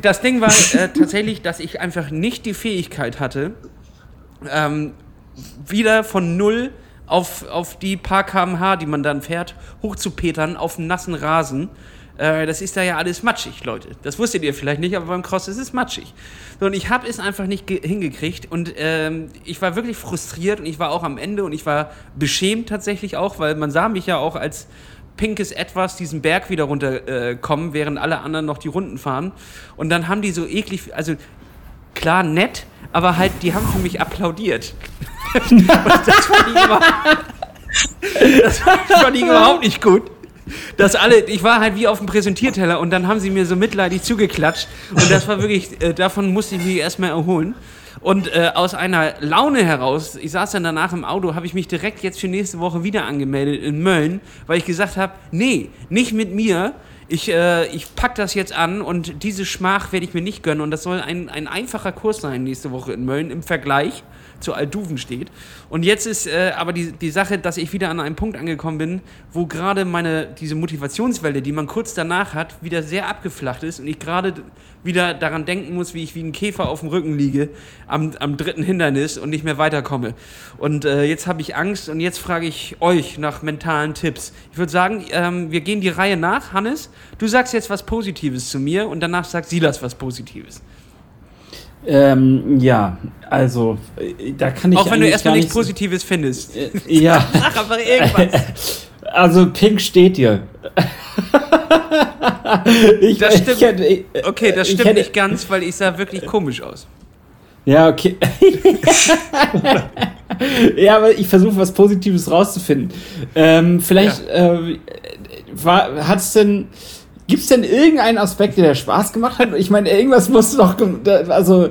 das Ding war äh, tatsächlich, dass ich einfach nicht die Fähigkeit hatte, ähm, wieder von null auf, auf die paar kmh, die man dann fährt, hochzupetern auf dem nassen Rasen. Äh, das ist da ja alles matschig, Leute. Das wusstet ihr vielleicht nicht, aber beim Cross ist es matschig. So, und ich habe es einfach nicht hingekriegt und ähm, ich war wirklich frustriert und ich war auch am Ende und ich war beschämt tatsächlich auch, weil man sah mich ja auch als pinkes Etwas diesen Berg wieder runterkommen, äh, während alle anderen noch die Runden fahren. Und dann haben die so eklig, also klar nett, aber halt, die haben für mich applaudiert. das fand ich, immer, das fand ich überhaupt nicht gut. Dass alle, ich war halt wie auf dem Präsentierteller und dann haben sie mir so mitleidig zugeklatscht und das war wirklich, äh, davon musste ich mich erstmal erholen. Und äh, aus einer Laune heraus, ich saß dann danach im Auto, habe ich mich direkt jetzt für nächste Woche wieder angemeldet in Mölln, weil ich gesagt habe, nee, nicht mit mir, ich, äh, ich pack das jetzt an und diese Schmach werde ich mir nicht gönnen. Und das soll ein, ein einfacher Kurs sein nächste Woche in Mölln im Vergleich zu Alduven steht. Und jetzt ist äh, aber die, die Sache, dass ich wieder an einem Punkt angekommen bin, wo gerade meine, diese Motivationswelle, die man kurz danach hat, wieder sehr abgeflacht ist und ich gerade wieder daran denken muss, wie ich wie ein Käfer auf dem Rücken liege am, am dritten Hindernis und nicht mehr weiterkomme. Und äh, jetzt habe ich Angst und jetzt frage ich euch nach mentalen Tipps. Ich würde sagen, ähm, wir gehen die Reihe nach. Hannes, du sagst jetzt was Positives zu mir und danach sagt Silas was Positives. Ähm, ja, also da kann ich. Auch wenn du erstmal nichts Positives findest. Äh, ja. Sag einfach irgendwas. Also Pink steht dir. ich, das stimmt. Ich hätte, ich, okay, das stimmt hätte, nicht ganz, weil ich sah wirklich komisch aus. Ja, okay. ja, aber ich versuche was Positives rauszufinden. Ähm, vielleicht ja. äh, hat es denn Gibt es denn irgendeinen Aspekt, der Spaß gemacht hat? Ich meine, irgendwas muss doch. Also,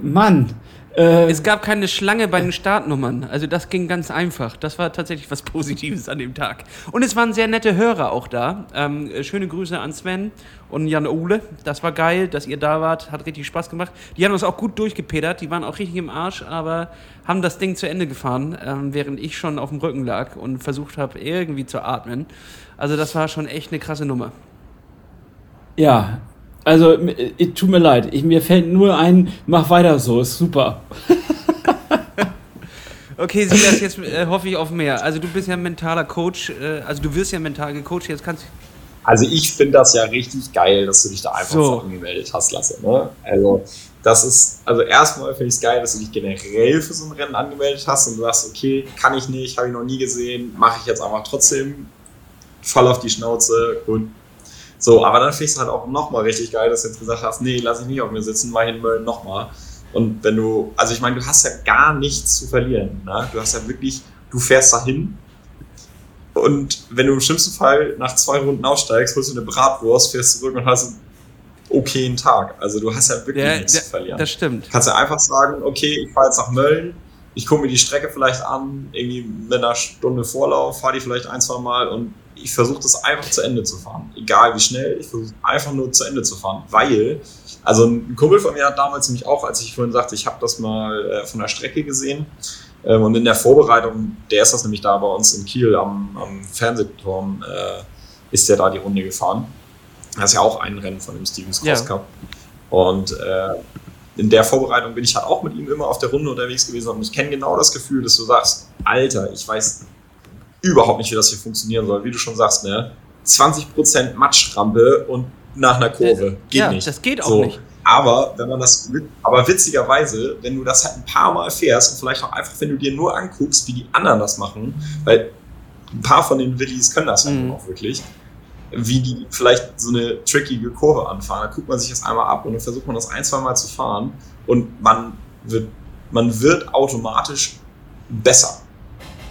Mann. Äh, es gab keine Schlange bei den Startnummern. Also, das ging ganz einfach. Das war tatsächlich was Positives an dem Tag. Und es waren sehr nette Hörer auch da. Ähm, schöne Grüße an Sven und Jan Ole. Das war geil, dass ihr da wart. Hat richtig Spaß gemacht. Die haben uns auch gut durchgepedert. Die waren auch richtig im Arsch, aber haben das Ding zu Ende gefahren, ähm, während ich schon auf dem Rücken lag und versucht habe, irgendwie zu atmen. Also, das war schon echt eine krasse Nummer. Ja, also tut mir leid. Ich, mir fällt nur ein, mach weiter so, ist super. okay, Silas, jetzt äh, hoffe ich auf mehr. Also du bist ja ein mentaler Coach, äh, also du wirst ja mental gecoacht, jetzt kannst du. Also ich finde das ja richtig geil, dass du dich da einfach so, so angemeldet hast, Lasse. Ne? Also das ist, also erstmal finde ich es geil, dass du dich generell für so ein Rennen angemeldet hast und du sagst, okay, kann ich nicht, habe ich noch nie gesehen, mache ich jetzt einfach trotzdem, fall auf die Schnauze und so, aber dann finde ich es halt auch nochmal richtig geil, dass du jetzt gesagt hast, nee, lass ich nicht auf mir sitzen, mach in Mölln nochmal. Und wenn du, also ich meine, du hast ja gar nichts zu verlieren. Ne? Du hast ja wirklich, du fährst dahin und wenn du im schlimmsten Fall nach zwei Runden aussteigst, holst du eine Bratwurst, fährst zurück und hast einen okayen Tag. Also du hast ja wirklich ja, nichts ja, zu verlieren. Das stimmt. Kannst ja einfach sagen, okay, ich fahre jetzt nach Mölln, ich gucke mir die Strecke vielleicht an, irgendwie mit einer Stunde Vorlauf, fahre die vielleicht ein, zwei Mal und ich versuche das einfach zu Ende zu fahren. Egal wie schnell, ich versuche einfach nur zu Ende zu fahren, weil, also ein Kumpel von mir hat damals nämlich auch, als ich vorhin sagte, ich habe das mal äh, von der Strecke gesehen ähm, und in der Vorbereitung, der ist das nämlich da bei uns in Kiel am, am Fernsehturm, äh, ist der da die Runde gefahren. Das ist ja auch ein Rennen von dem Stevens Cross ja. Cup. Und äh, in der Vorbereitung bin ich halt auch mit ihm immer auf der Runde unterwegs gewesen und ich kenne genau das Gefühl, dass du sagst, Alter, ich weiß überhaupt nicht, wie das hier funktionieren soll. Wie du schon sagst, ne? 20% Matschrampe und nach einer Kurve. Geht ja, nicht. Das geht auch so. nicht. Aber wenn man das, aber witzigerweise, wenn du das halt ein paar Mal fährst und vielleicht auch einfach, wenn du dir nur anguckst, wie die anderen das machen, weil ein paar von den Willis können das halt mhm. auch wirklich, wie die vielleicht so eine trickige Kurve anfahren. Da guckt man sich das einmal ab und dann versucht man das ein, zwei Mal zu fahren und man wird, man wird automatisch besser.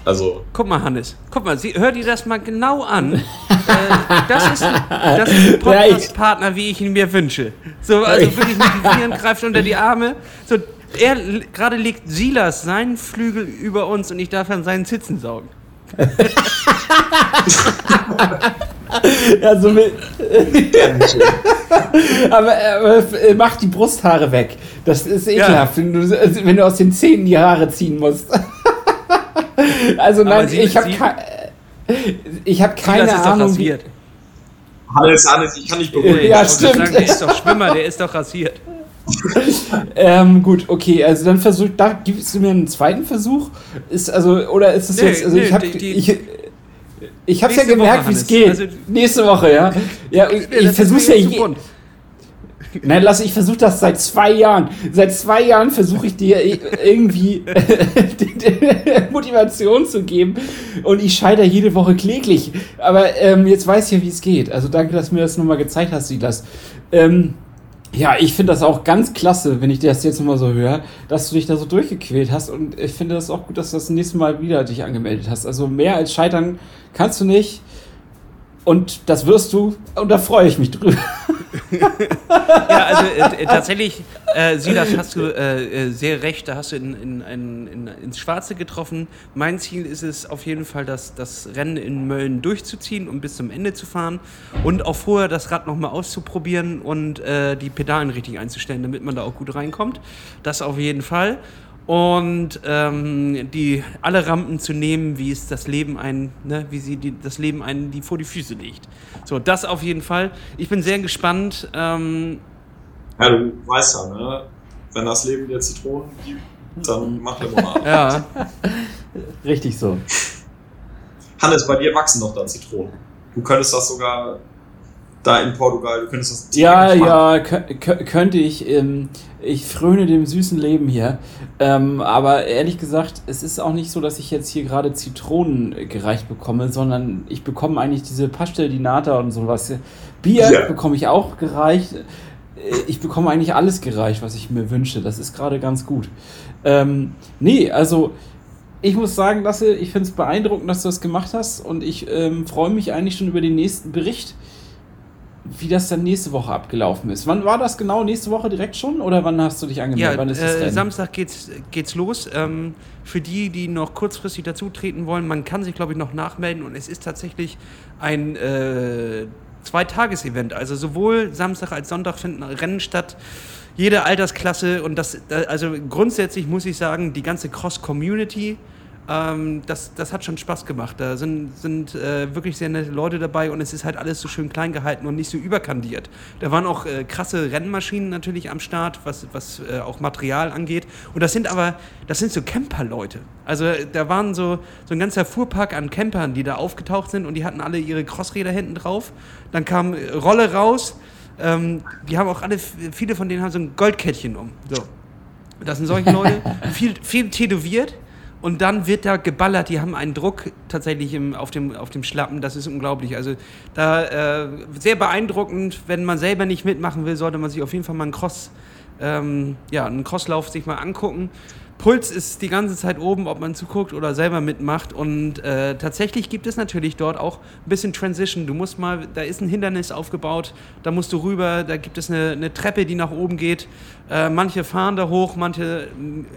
Also. Guck mal, Hannes, guck mal, Sie, hör dir das mal genau an. äh, das, ist, das ist ein Podcast-Partner, wie ich ihn mir wünsche. So, also wirklich motivieren, greift unter die Arme. So, er gerade legt Silas seinen Flügel über uns und ich darf an seinen Sitzen saugen. ja, so mit. aber, aber mach die Brusthaare weg. Das ist ekelhaft, ja. wenn, du, wenn du aus den Zähnen die Haare ziehen musst. also nein, sie, ich habe ich habe keine ist Ahnung. Doch rasiert. Hannes, Hannes, ich kann nicht beruhigen. Ja, stimmt. Sagen, der ist doch Schwimmer, der ist doch rasiert. ähm, gut, okay, also dann versuch, da gibst du mir einen zweiten Versuch? Ist also, oder ist es nee, jetzt, also nee, ich habe ich, ich hab's ja gemerkt, wie es geht. Also, nächste Woche, ja. Ja, ich, ich versuch's ja je, Nein, lass, ich versuche das seit zwei Jahren. Seit zwei Jahren versuche ich dir irgendwie Motivation zu geben und ich scheitere jede Woche kläglich. Aber ähm, jetzt weiß ich ja, wie es geht. Also danke, dass du mir das nochmal gezeigt hast, Silas. Ähm, ja, ich finde das auch ganz klasse, wenn ich das jetzt nochmal so höre, dass du dich da so durchgequält hast. Und ich finde das auch gut, dass du das nächste Mal wieder dich angemeldet hast. Also mehr als scheitern kannst du nicht. Und das wirst du. Und da freue ich mich drüber. ja, also äh, tatsächlich, äh, Silas, hast du äh, äh, sehr recht, da hast du in, in, in, in, ins Schwarze getroffen. Mein Ziel ist es auf jeden Fall, das, das Rennen in Mölln durchzuziehen und bis zum Ende zu fahren und auch vorher das Rad nochmal auszuprobieren und äh, die Pedalen richtig einzustellen, damit man da auch gut reinkommt. Das auf jeden Fall und ähm, die alle Rampen zu nehmen, wie es das Leben ein, ne, wie sie die, das Leben einen die vor die Füße legt. So, das auf jeden Fall. Ich bin sehr gespannt. Ähm, ja, du weißt ja, ne? Wenn das Leben dir Zitronen gibt, dann mach Limonade. ja. Richtig so. Hannes, bei dir wachsen doch da Zitronen. Du könntest das sogar da in Portugal, du könntest das. Ja, ja, könnte ich. Ähm, ich fröne dem süßen Leben hier. Ähm, aber ehrlich gesagt, es ist auch nicht so, dass ich jetzt hier gerade Zitronen gereicht bekomme, sondern ich bekomme eigentlich diese Pastel di Nata und sowas. Bier ja. bekomme ich auch gereicht. Äh, ich bekomme eigentlich alles gereicht, was ich mir wünsche. Das ist gerade ganz gut. Ähm, nee, also ich muss sagen, Lasse, ich finde es beeindruckend, dass du das gemacht hast und ich ähm, freue mich eigentlich schon über den nächsten Bericht wie das dann nächste Woche abgelaufen ist. Wann war das genau? Nächste Woche direkt schon? Oder wann hast du dich angemeldet? Ja, wann ist äh, Samstag geht's, geht's los. Ähm, für die, die noch kurzfristig dazutreten wollen, man kann sich, glaube ich, noch nachmelden und es ist tatsächlich ein äh, Zweitages-Event. Also sowohl Samstag als Sonntag finden Rennen statt. Jede Altersklasse und das, also grundsätzlich muss ich sagen, die ganze Cross-Community ähm, das, das hat schon Spaß gemacht. Da sind, sind äh, wirklich sehr nette Leute dabei und es ist halt alles so schön klein gehalten und nicht so überkandiert. Da waren auch äh, krasse Rennmaschinen natürlich am Start, was, was äh, auch Material angeht. Und das sind aber, das sind so Camper-Leute. Also da waren so, so ein ganzer Fuhrpark an Campern, die da aufgetaucht sind und die hatten alle ihre Crossräder hinten drauf. Dann kam äh, Rolle raus. Ähm, die haben auch alle, viele von denen haben so ein Goldkettchen um. So. Das sind solche Leute, viel, viel tätowiert und dann wird da geballert. Die haben einen Druck tatsächlich im, auf, dem, auf dem Schlappen. Das ist unglaublich. Also da äh, sehr beeindruckend. Wenn man selber nicht mitmachen will, sollte man sich auf jeden Fall mal einen Cross, ähm, ja, einen Crosslauf sich mal angucken. Puls ist die ganze Zeit oben, ob man zuguckt oder selber mitmacht. Und äh, tatsächlich gibt es natürlich dort auch ein bisschen Transition. Du musst mal, da ist ein Hindernis aufgebaut, da musst du rüber, da gibt es eine, eine Treppe, die nach oben geht. Äh, manche fahren da hoch, manche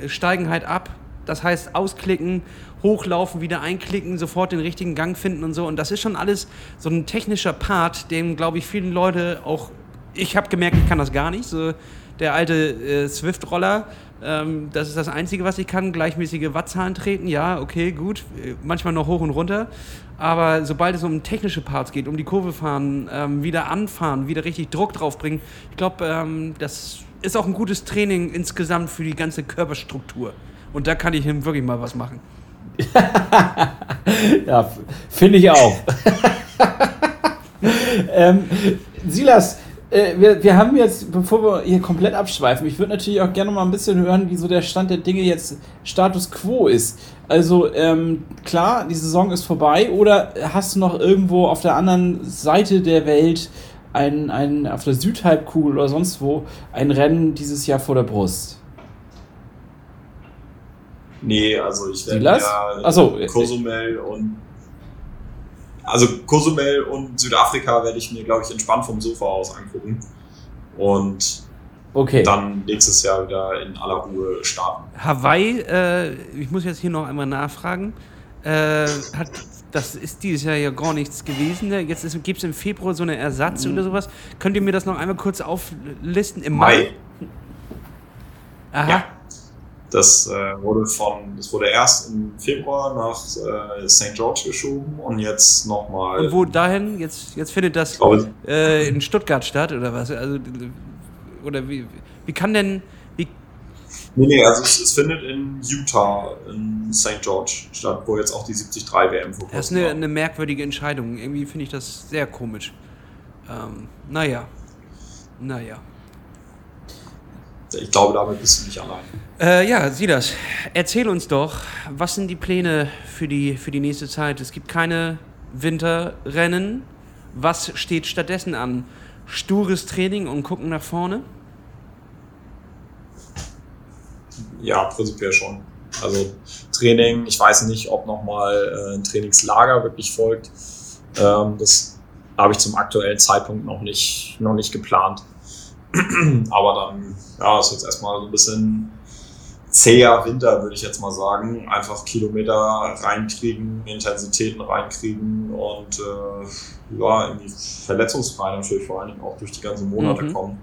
äh, steigen halt ab. Das heißt, ausklicken, hochlaufen, wieder einklicken, sofort den richtigen Gang finden und so. Und das ist schon alles so ein technischer Part, dem, glaube ich, viele Leute auch. Ich habe gemerkt, ich kann das gar nicht. So der alte äh, Swift-Roller, ähm, das ist das Einzige, was ich kann. Gleichmäßige Wattzahlen treten, ja, okay, gut. Manchmal noch hoch und runter. Aber sobald es um technische Parts geht, um die Kurve fahren, ähm, wieder anfahren, wieder richtig Druck draufbringen, ich glaube, ähm, das ist auch ein gutes Training insgesamt für die ganze Körperstruktur. Und da kann ich ihm wirklich mal was machen. ja, finde ich auch. ähm, Silas, äh, wir, wir haben jetzt, bevor wir hier komplett abschweifen, ich würde natürlich auch gerne mal ein bisschen hören, wie so der Stand der Dinge jetzt Status quo ist. Also ähm, klar, die Saison ist vorbei oder hast du noch irgendwo auf der anderen Seite der Welt ein, ein auf der Südhalbkugel oder sonst wo ein Rennen dieses Jahr vor der Brust? Nee, also ich werde ja Achso. Cozumel und also Cozumel und Südafrika werde ich mir, glaube ich, entspannt vom Sofa aus angucken. Und okay. dann nächstes Jahr wieder in aller Ruhe starten. Hawaii, äh, ich muss jetzt hier noch einmal nachfragen, äh, hat, das ist dieses Jahr ja gar nichts gewesen. Ne? Jetzt gibt es im Februar so eine Ersatz mhm. oder sowas. Könnt ihr mir das noch einmal kurz auflisten? Im Mai? Mai. Aha. Ja. Das äh, wurde von, das wurde erst im Februar nach äh, St. George geschoben und jetzt nochmal. Und wo dahin? Jetzt, jetzt findet das äh, in Stuttgart statt oder was? Also, oder wie, wie kann denn. Wie nee, nee, also es, es findet in Utah, in St. George statt, wo jetzt auch die 73 WM vorkommt. Das ist eine, eine merkwürdige Entscheidung. Irgendwie finde ich das sehr komisch. Ähm, naja. Naja. Ich glaube, damit bist du nicht allein. Äh, ja, sieh das. Erzähl uns doch, was sind die Pläne für die, für die nächste Zeit? Es gibt keine Winterrennen. Was steht stattdessen an? Stures Training und gucken nach vorne? Ja, prinzipiell schon. Also Training, ich weiß nicht, ob nochmal äh, ein Trainingslager wirklich folgt. Ähm, das habe ich zum aktuellen Zeitpunkt noch nicht, noch nicht geplant. Aber dann, ja, ist jetzt erstmal so ein bisschen zäher Winter, würde ich jetzt mal sagen. Einfach Kilometer reinkriegen, Intensitäten reinkriegen und äh, ja, irgendwie verletzungsfrei natürlich vor allen Dingen auch durch die ganzen Monate mhm. kommen.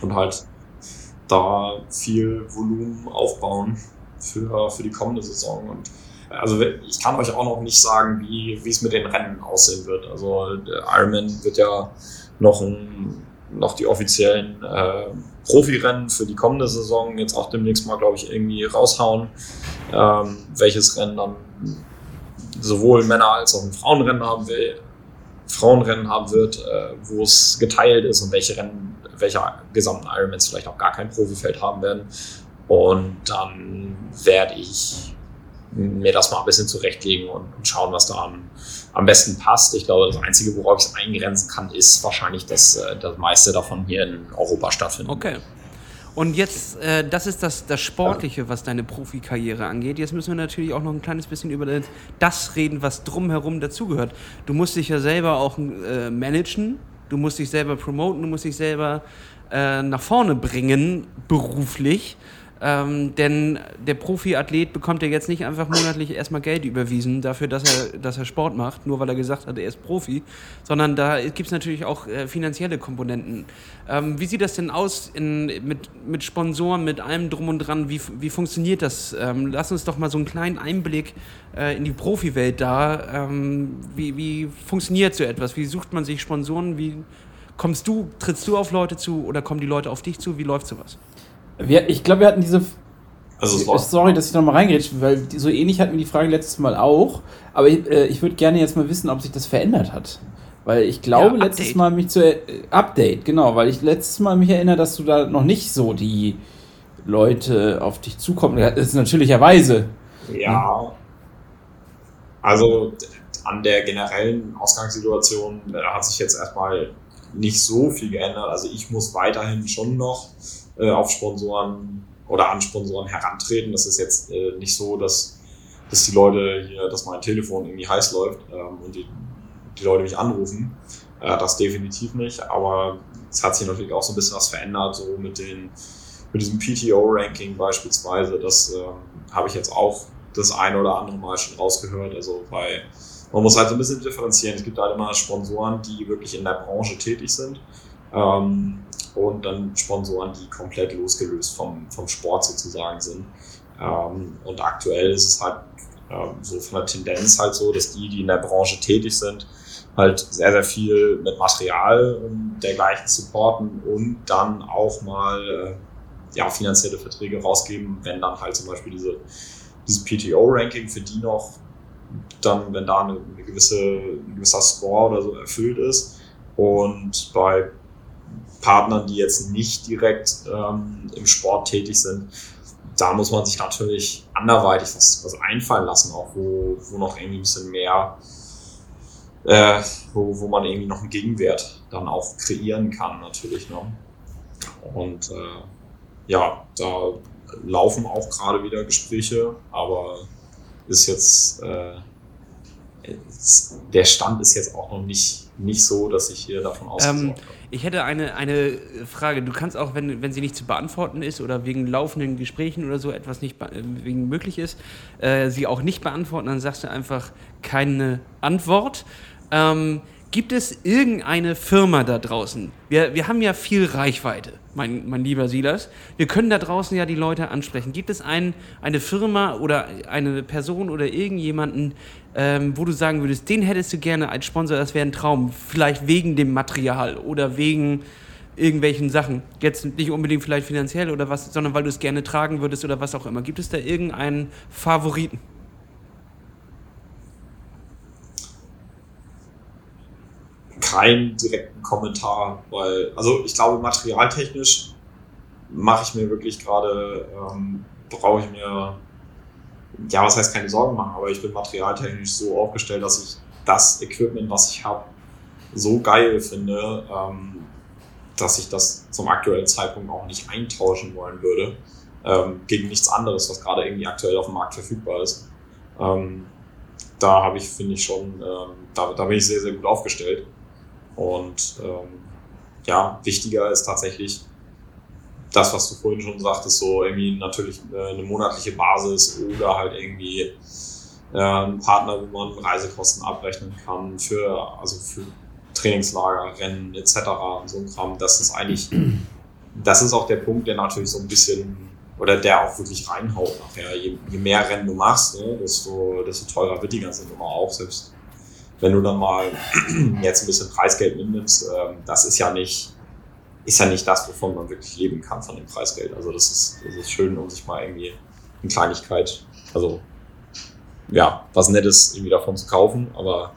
Und halt da viel Volumen aufbauen für, für die kommende Saison. Und also ich kann euch auch noch nicht sagen, wie, wie es mit den Rennen aussehen wird. Also Ironman wird ja noch ein noch die offiziellen äh, Profirennen für die kommende Saison jetzt auch demnächst mal, glaube ich, irgendwie raushauen. Ähm, welches Rennen dann sowohl Männer als auch ein Frauenrennen haben will, Frauenrennen haben wird, äh, wo es geteilt ist und welche Rennen, welche gesamten Ironmans vielleicht auch gar kein Profifeld haben werden. Und dann werde ich mir das mal ein bisschen zurechtlegen und, und schauen, was da am, am besten passt. Ich glaube, das Einzige, worauf ich es eingrenzen kann, ist wahrscheinlich, dass äh, das meiste davon hier in Europa stattfindet. Okay. Und jetzt, äh, das ist das, das Sportliche, was deine Profikarriere angeht. Jetzt müssen wir natürlich auch noch ein kleines bisschen über das reden, was drumherum dazugehört. Du musst dich ja selber auch äh, managen, du musst dich selber promoten, du musst dich selber äh, nach vorne bringen, beruflich. Ähm, denn der Profiathlet bekommt ja jetzt nicht einfach monatlich erstmal Geld überwiesen dafür, dass er, dass er Sport macht, nur weil er gesagt hat, er ist Profi, sondern da gibt es natürlich auch äh, finanzielle Komponenten. Ähm, wie sieht das denn aus in, mit, mit Sponsoren, mit allem drum und dran? Wie, wie funktioniert das? Ähm, lass uns doch mal so einen kleinen Einblick äh, in die Profiwelt da. Ähm, wie, wie funktioniert so etwas? Wie sucht man sich Sponsoren? Wie kommst du, trittst du auf Leute zu oder kommen die Leute auf dich zu? Wie läuft sowas? Wir, ich glaube, wir hatten diese. Also Sorry, dass ich nochmal reingrätsche, weil so ähnlich hatten wir die Frage letztes Mal auch. Aber ich, äh, ich würde gerne jetzt mal wissen, ob sich das verändert hat. Weil ich glaube, ja, letztes Mal mich zu. Äh, Update, genau, weil ich letztes Mal mich erinnere, dass du da noch nicht so die Leute auf dich zukommen. Das ist natürlicherweise. Ja. Also an der generellen Ausgangssituation hat sich jetzt erstmal nicht so viel geändert. Also ich muss weiterhin schon noch äh, auf Sponsoren oder an Sponsoren herantreten. Das ist jetzt äh, nicht so, dass, dass die Leute hier, dass mein Telefon irgendwie heiß läuft ähm, und die, die Leute mich anrufen. Äh, das definitiv nicht, aber es hat sich natürlich auch so ein bisschen was verändert, so mit den mit diesem PTO-Ranking beispielsweise. Das ähm, habe ich jetzt auch das eine oder andere Mal schon rausgehört. Also bei man muss halt so ein bisschen differenzieren. Es gibt halt immer Sponsoren, die wirklich in der Branche tätig sind. Ähm, und dann Sponsoren, die komplett losgelöst vom, vom Sport sozusagen sind. Ähm, und aktuell ist es halt ähm, so von der Tendenz halt so, dass die, die in der Branche tätig sind, halt sehr, sehr viel mit Material und dergleichen supporten und dann auch mal äh, ja, finanzielle Verträge rausgeben, wenn dann halt zum Beispiel diese, dieses PTO-Ranking für die noch dann, wenn da eine, eine gewisse, ein gewisser Score oder so erfüllt ist. Und bei Partnern, die jetzt nicht direkt ähm, im Sport tätig sind, da muss man sich natürlich anderweitig was, was einfallen lassen, auch wo, wo noch irgendwie ein bisschen mehr, äh, wo, wo man irgendwie noch einen Gegenwert dann auch kreieren kann, natürlich. Ne? Und äh, ja, da laufen auch gerade wieder Gespräche, aber ist jetzt, äh, der Stand ist jetzt auch noch nicht, nicht so, dass ich hier davon ausgehe. Ähm, ich hätte eine, eine Frage. Du kannst auch, wenn, wenn sie nicht zu beantworten ist oder wegen laufenden Gesprächen oder so etwas nicht wegen möglich ist, äh, sie auch nicht beantworten, dann sagst du einfach keine Antwort. Ähm, Gibt es irgendeine Firma da draußen? Wir, wir haben ja viel Reichweite, mein, mein lieber Silas. Wir können da draußen ja die Leute ansprechen. Gibt es ein, eine Firma oder eine Person oder irgendjemanden, ähm, wo du sagen würdest, den hättest du gerne als Sponsor, das wäre ein Traum. Vielleicht wegen dem Material oder wegen irgendwelchen Sachen. Jetzt nicht unbedingt vielleicht finanziell oder was, sondern weil du es gerne tragen würdest oder was auch immer. Gibt es da irgendeinen Favoriten? Keinen direkten Kommentar, weil, also ich glaube, materialtechnisch mache ich mir wirklich gerade, ähm, brauche ich mir, ja, was heißt keine Sorgen machen, aber ich bin materialtechnisch so aufgestellt, dass ich das Equipment, was ich habe, so geil finde, ähm, dass ich das zum aktuellen Zeitpunkt auch nicht eintauschen wollen würde ähm, gegen nichts anderes, was gerade irgendwie aktuell auf dem Markt verfügbar ist. Ähm, da habe ich, finde ich schon, ähm, da, da bin ich sehr, sehr gut aufgestellt. Und ähm, ja, wichtiger ist tatsächlich das, was du vorhin schon sagtest, so irgendwie natürlich äh, eine monatliche Basis oder halt irgendwie äh, ein Partner, wo man Reisekosten abrechnen kann für, also für Trainingslager, Rennen etc. und so ein Kram. Das ist eigentlich, das ist auch der Punkt, der natürlich so ein bisschen oder der auch wirklich reinhaut nachher. Je, je mehr Rennen du machst, ne, desto, desto teurer wird die ganze Nummer auch, selbst wenn du dann mal jetzt ein bisschen Preisgeld mitnimmst, ähm, das ist ja nicht, ist ja nicht das, wovon man wirklich leben kann von dem Preisgeld. Also das ist, das ist schön, um sich mal irgendwie eine Kleinigkeit, also ja, was Nettes irgendwie davon zu kaufen, aber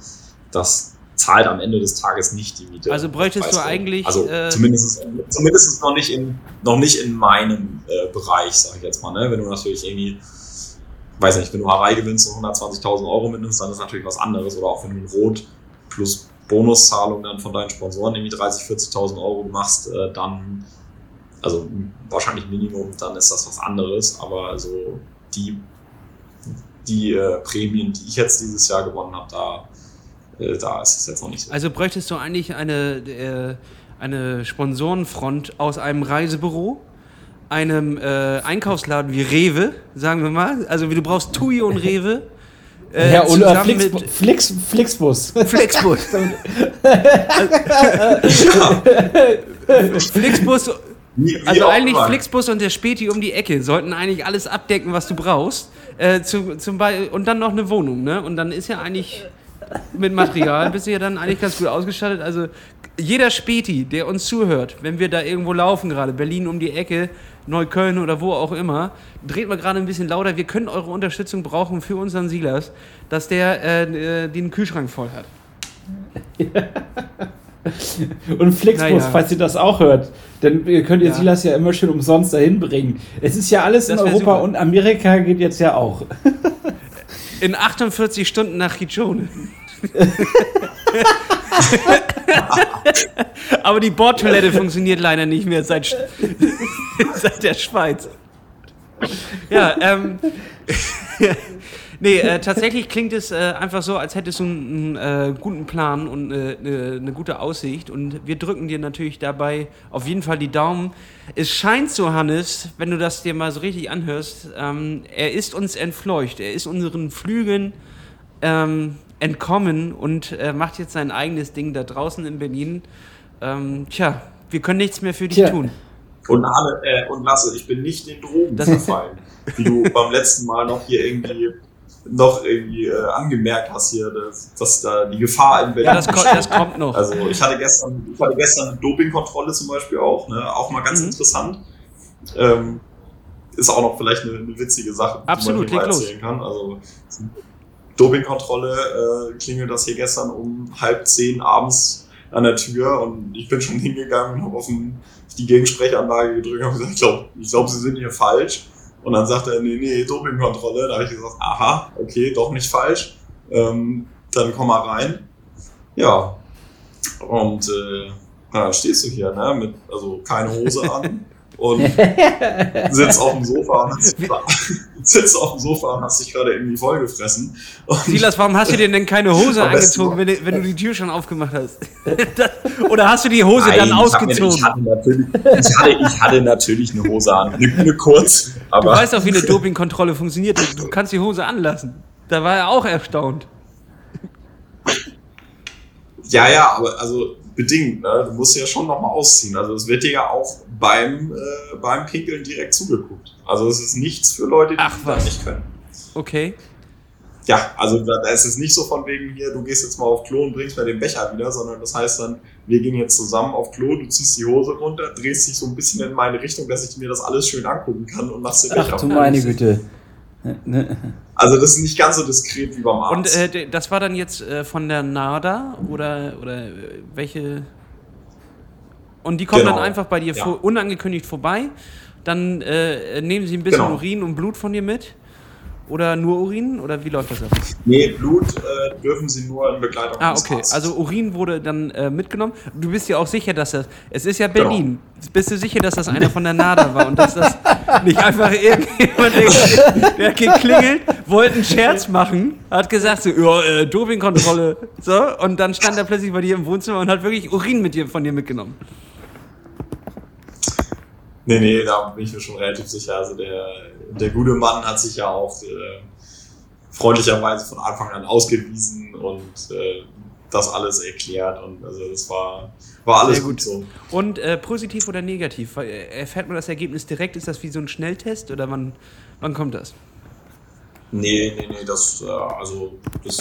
das zahlt am Ende des Tages nicht die Miete. Also bräuchtest du eigentlich. Also äh, zumindest, zumindest noch nicht in, noch nicht in meinem äh, Bereich, sage ich jetzt mal. Ne? Wenn du natürlich irgendwie weiß nicht, wenn du Hawaii gewinnst und 120.000 Euro mitnimmst, dann ist natürlich was anderes. Oder auch wenn du ein Rot plus Bonuszahlung dann von deinen Sponsoren irgendwie 30.000, 40.000 Euro machst, äh, dann, also wahrscheinlich Minimum, dann ist das was anderes. Aber also die, die äh, Prämien, die ich jetzt dieses Jahr gewonnen habe, da, äh, da ist es jetzt noch nicht so. Also bräuchtest du eigentlich eine, äh, eine Sponsorenfront aus einem Reisebüro? Einem äh, Einkaufsladen wie Rewe, sagen wir mal. Also wie du brauchst Tui und Rewe. Äh, ja, und äh, Flix, Flix, Flixbus. Flixbus. Flixbus. Also eigentlich Flixbus und der Späti um die Ecke sollten eigentlich alles abdecken, was du brauchst. Äh, zu, zum und dann noch eine Wohnung, ne? Und dann ist ja eigentlich mit Material bist du ja dann eigentlich ganz gut ausgestattet. Also jeder Späti, der uns zuhört, wenn wir da irgendwo laufen gerade, Berlin um die Ecke, Neukölln oder wo auch immer, dreht mal gerade ein bisschen lauter. Wir können eure Unterstützung brauchen für unseren Silas, dass der äh, äh den Kühlschrank voll hat. Und Flixbus, naja. falls ihr das auch hört, dann könnt ihr ja. Silas ja immer schön umsonst dahin bringen. Es ist ja alles das in Europa super. und Amerika geht jetzt ja auch. In 48 Stunden nach Kichone. Aber die Bordtoilette funktioniert leider nicht mehr seit, seit der Schweiz. Ja, ähm. nee, äh, tatsächlich klingt es äh, einfach so, als hättest du einen, äh, guten Plan und eine, eine, gute Aussicht. Und wir drücken dir natürlich dabei auf jeden Fall die Daumen. Es scheint so, Hannes, wenn du das dir mal so richtig anhörst, ähm, er ist uns entfleucht. Er ist unseren Flügen ähm, entkommen und äh, macht jetzt sein eigenes Ding da draußen in Berlin. Ähm, tja, wir können nichts mehr für dich tja. tun. Und, Arne, äh, und Lasse, ich bin nicht in Drogen das verfallen, wie du beim letzten Mal noch hier irgendwie noch irgendwie äh, angemerkt hast hier, dass, dass, da die Gefahr in Berlin Ja, das, kommt, das kommt noch. Also ich hatte gestern, ich hatte gestern eine Dopingkontrolle zum Beispiel auch, ne? auch mal ganz mhm. interessant. Ähm, ist auch noch vielleicht eine, eine witzige Sache, Absolut, die man hier mal erzählen los. kann. Also Dopingkontrolle äh, klingelt das hier gestern um halb zehn abends an der Tür und ich bin schon hingegangen und habe auf, auf, die Gegensprechanlage gedrückt und gesagt, ich glaube, ich glaub, Sie sind hier falsch. Und dann sagt er, nee, nee, Dopingkontrolle. Da habe ich gesagt, aha, okay, doch nicht falsch. Ähm, dann komm mal rein. Ja. Und äh, dann stehst du hier, ne? Mit, also keine Hose an. und sitzt auf dem Sofa und hast, sitzt auf dem Sofa und hast dich gerade irgendwie vollgefressen. Und Silas, warum hast du dir denn keine Hose angezogen, wenn, wenn, du die Tür schon aufgemacht hast? Das, oder hast du die Hose Nein, dann ausgezogen? Ich hatte, natürlich, ich, hatte, ich hatte natürlich eine Hose an, eine, eine kurz. Aber du weißt auch, wie eine Dopingkontrolle funktioniert. Du kannst die Hose anlassen. Da war er auch erstaunt. Ja, ja, aber also bedingt. Ne? Du musst ja schon nochmal ausziehen. Also es wird dir ja auch beim, äh, beim Pinkeln direkt zugeguckt. Also es ist nichts für Leute, die Ach, das nicht können. Okay. Ja, also da ist es nicht so von wegen hier, du gehst jetzt mal auf Klo und bringst mir den Becher wieder, sondern das heißt dann, wir gehen jetzt zusammen auf Klo, du ziehst die Hose runter, drehst dich so ein bisschen in meine Richtung, dass ich mir das alles schön angucken kann und machst den Becher Ach du meine Güte. Also das ist nicht ganz so diskret wie beim Arzt. Und äh, das war dann jetzt äh, von der NADA oder, oder äh, welche? Und die kommen genau. dann einfach bei dir ja. vor, unangekündigt vorbei. Dann äh, nehmen sie ein bisschen genau. Urin und Blut von dir mit. Oder nur Urin? Oder wie läuft das ab? Nee, Blut äh, dürfen sie nur in Begleitung Ah, okay. Also Urin wurde dann äh, mitgenommen. Du bist ja auch sicher, dass das. Es ist ja Berlin. Genau. Bist du sicher, dass das einer von der NADA war und dass das nicht einfach irgendjemand, der, der geklingelt, wollte einen Scherz machen, hat gesagt so, ja, äh, Dopingkontrolle. So, und dann stand er plötzlich bei dir im Wohnzimmer und hat wirklich Urin mit dir, von dir mitgenommen. Nee, nee, da bin ich mir schon relativ sicher. Also der, der gute Mann hat sich ja auch äh, freundlicherweise von Anfang an ausgewiesen und äh, das alles erklärt und also das war, war alles gut. gut. so. Und äh, positiv oder negativ? Äh, erfährt man das Ergebnis direkt? Ist das wie so ein Schnelltest oder wann, wann kommt das? Nee, nee, nee, das, äh, also das,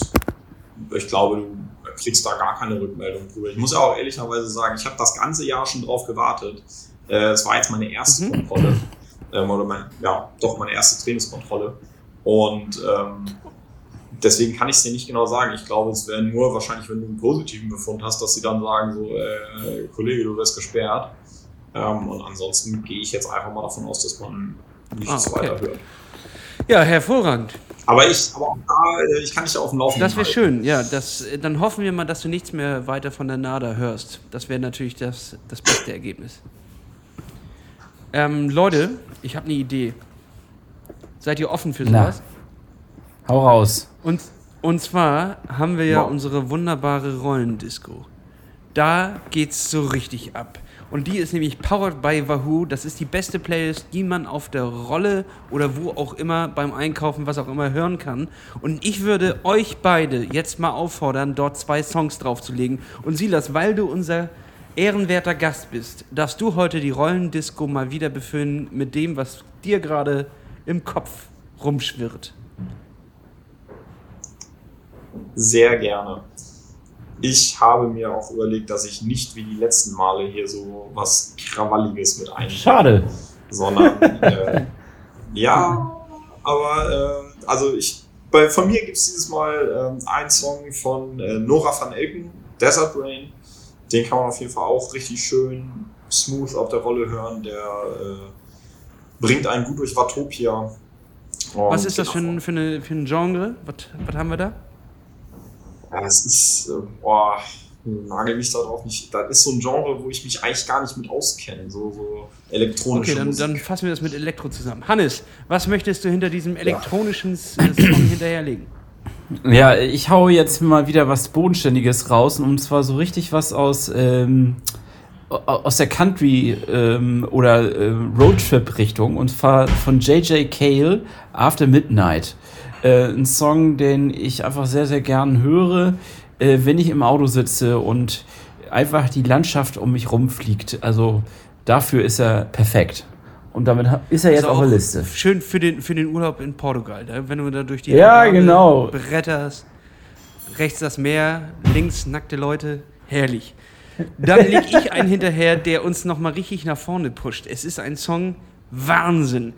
ich glaube, du kriegst da gar keine Rückmeldung drüber. Ich muss ja auch ehrlicherweise sagen, ich habe das ganze Jahr schon drauf gewartet. Äh, es war jetzt meine erste mhm. Kontrolle. Ähm, oder mein, ja, doch meine erste Trainingskontrolle. Und ähm, deswegen kann ich es dir nicht genau sagen. Ich glaube, es wäre nur wahrscheinlich, wenn du einen positiven Befund hast, dass sie dann sagen, so, äh, Kollege, du wirst gesperrt. Ähm, und ansonsten gehe ich jetzt einfach mal davon aus, dass man nichts ah, okay. weiter hört. Ja, hervorragend. Aber ich, aber auch da, äh, ich kann dich auf dem Laufenden Das wäre schön, ja. Das, dann hoffen wir mal, dass du nichts mehr weiter von der NADA hörst. Das wäre natürlich das, das beste Ergebnis. Ähm, Leute, ich habe eine Idee. Seid ihr offen für sowas? Na. Hau raus. Und, und zwar haben wir ja wow. unsere wunderbare Rollendisco. Da geht's so richtig ab. Und die ist nämlich powered by Wahoo. Das ist die beste Playlist, die man auf der Rolle oder wo auch immer beim Einkaufen, was auch immer hören kann. Und ich würde euch beide jetzt mal auffordern, dort zwei Songs draufzulegen. Und Silas, weil du unser ehrenwerter Gast bist, darfst du heute die Rollendisco mal wieder befüllen mit dem, was dir gerade im Kopf rumschwirrt. Sehr gerne. Ich habe mir auch überlegt, dass ich nicht wie die letzten Male hier so was Krawalliges mit einbringe. Schade. Sondern, äh, ja, aber, äh, also ich, bei, von mir gibt es dieses Mal äh, einen Song von äh, Nora van Elken, Desert Rain den kann man auf jeden Fall auch richtig schön smooth auf der Rolle hören. Der äh, bringt einen gut durch Watopia. Was ist das für ein, für, eine, für ein Genre? Was, was haben wir da? Ja, es ist, äh, boah, nagel mich da drauf nicht. Das ist so ein Genre, wo ich mich eigentlich gar nicht mit auskenne. So, so elektronische Okay, dann, dann, fassen wir das mit Elektro zusammen. Hannes, was möchtest du hinter diesem elektronischen ja. Song hinterherlegen? Ja, ich hau jetzt mal wieder was Bodenständiges raus und zwar so richtig was aus, ähm, aus der Country ähm, oder äh, Roadtrip-Richtung und zwar von J.J. Cale After Midnight. Äh, ein Song, den ich einfach sehr, sehr gern höre, äh, wenn ich im Auto sitze und einfach die Landschaft um mich rumfliegt. Also dafür ist er perfekt. Und damit ist er jetzt also auf der Liste. Schön für den, für den Urlaub in Portugal, da, wenn du da durch die ja, genau. bretterst. Rechts das Meer, links nackte Leute. Herrlich. Dann leg ich einen hinterher, der uns nochmal richtig nach vorne pusht. Es ist ein Song Wahnsinn.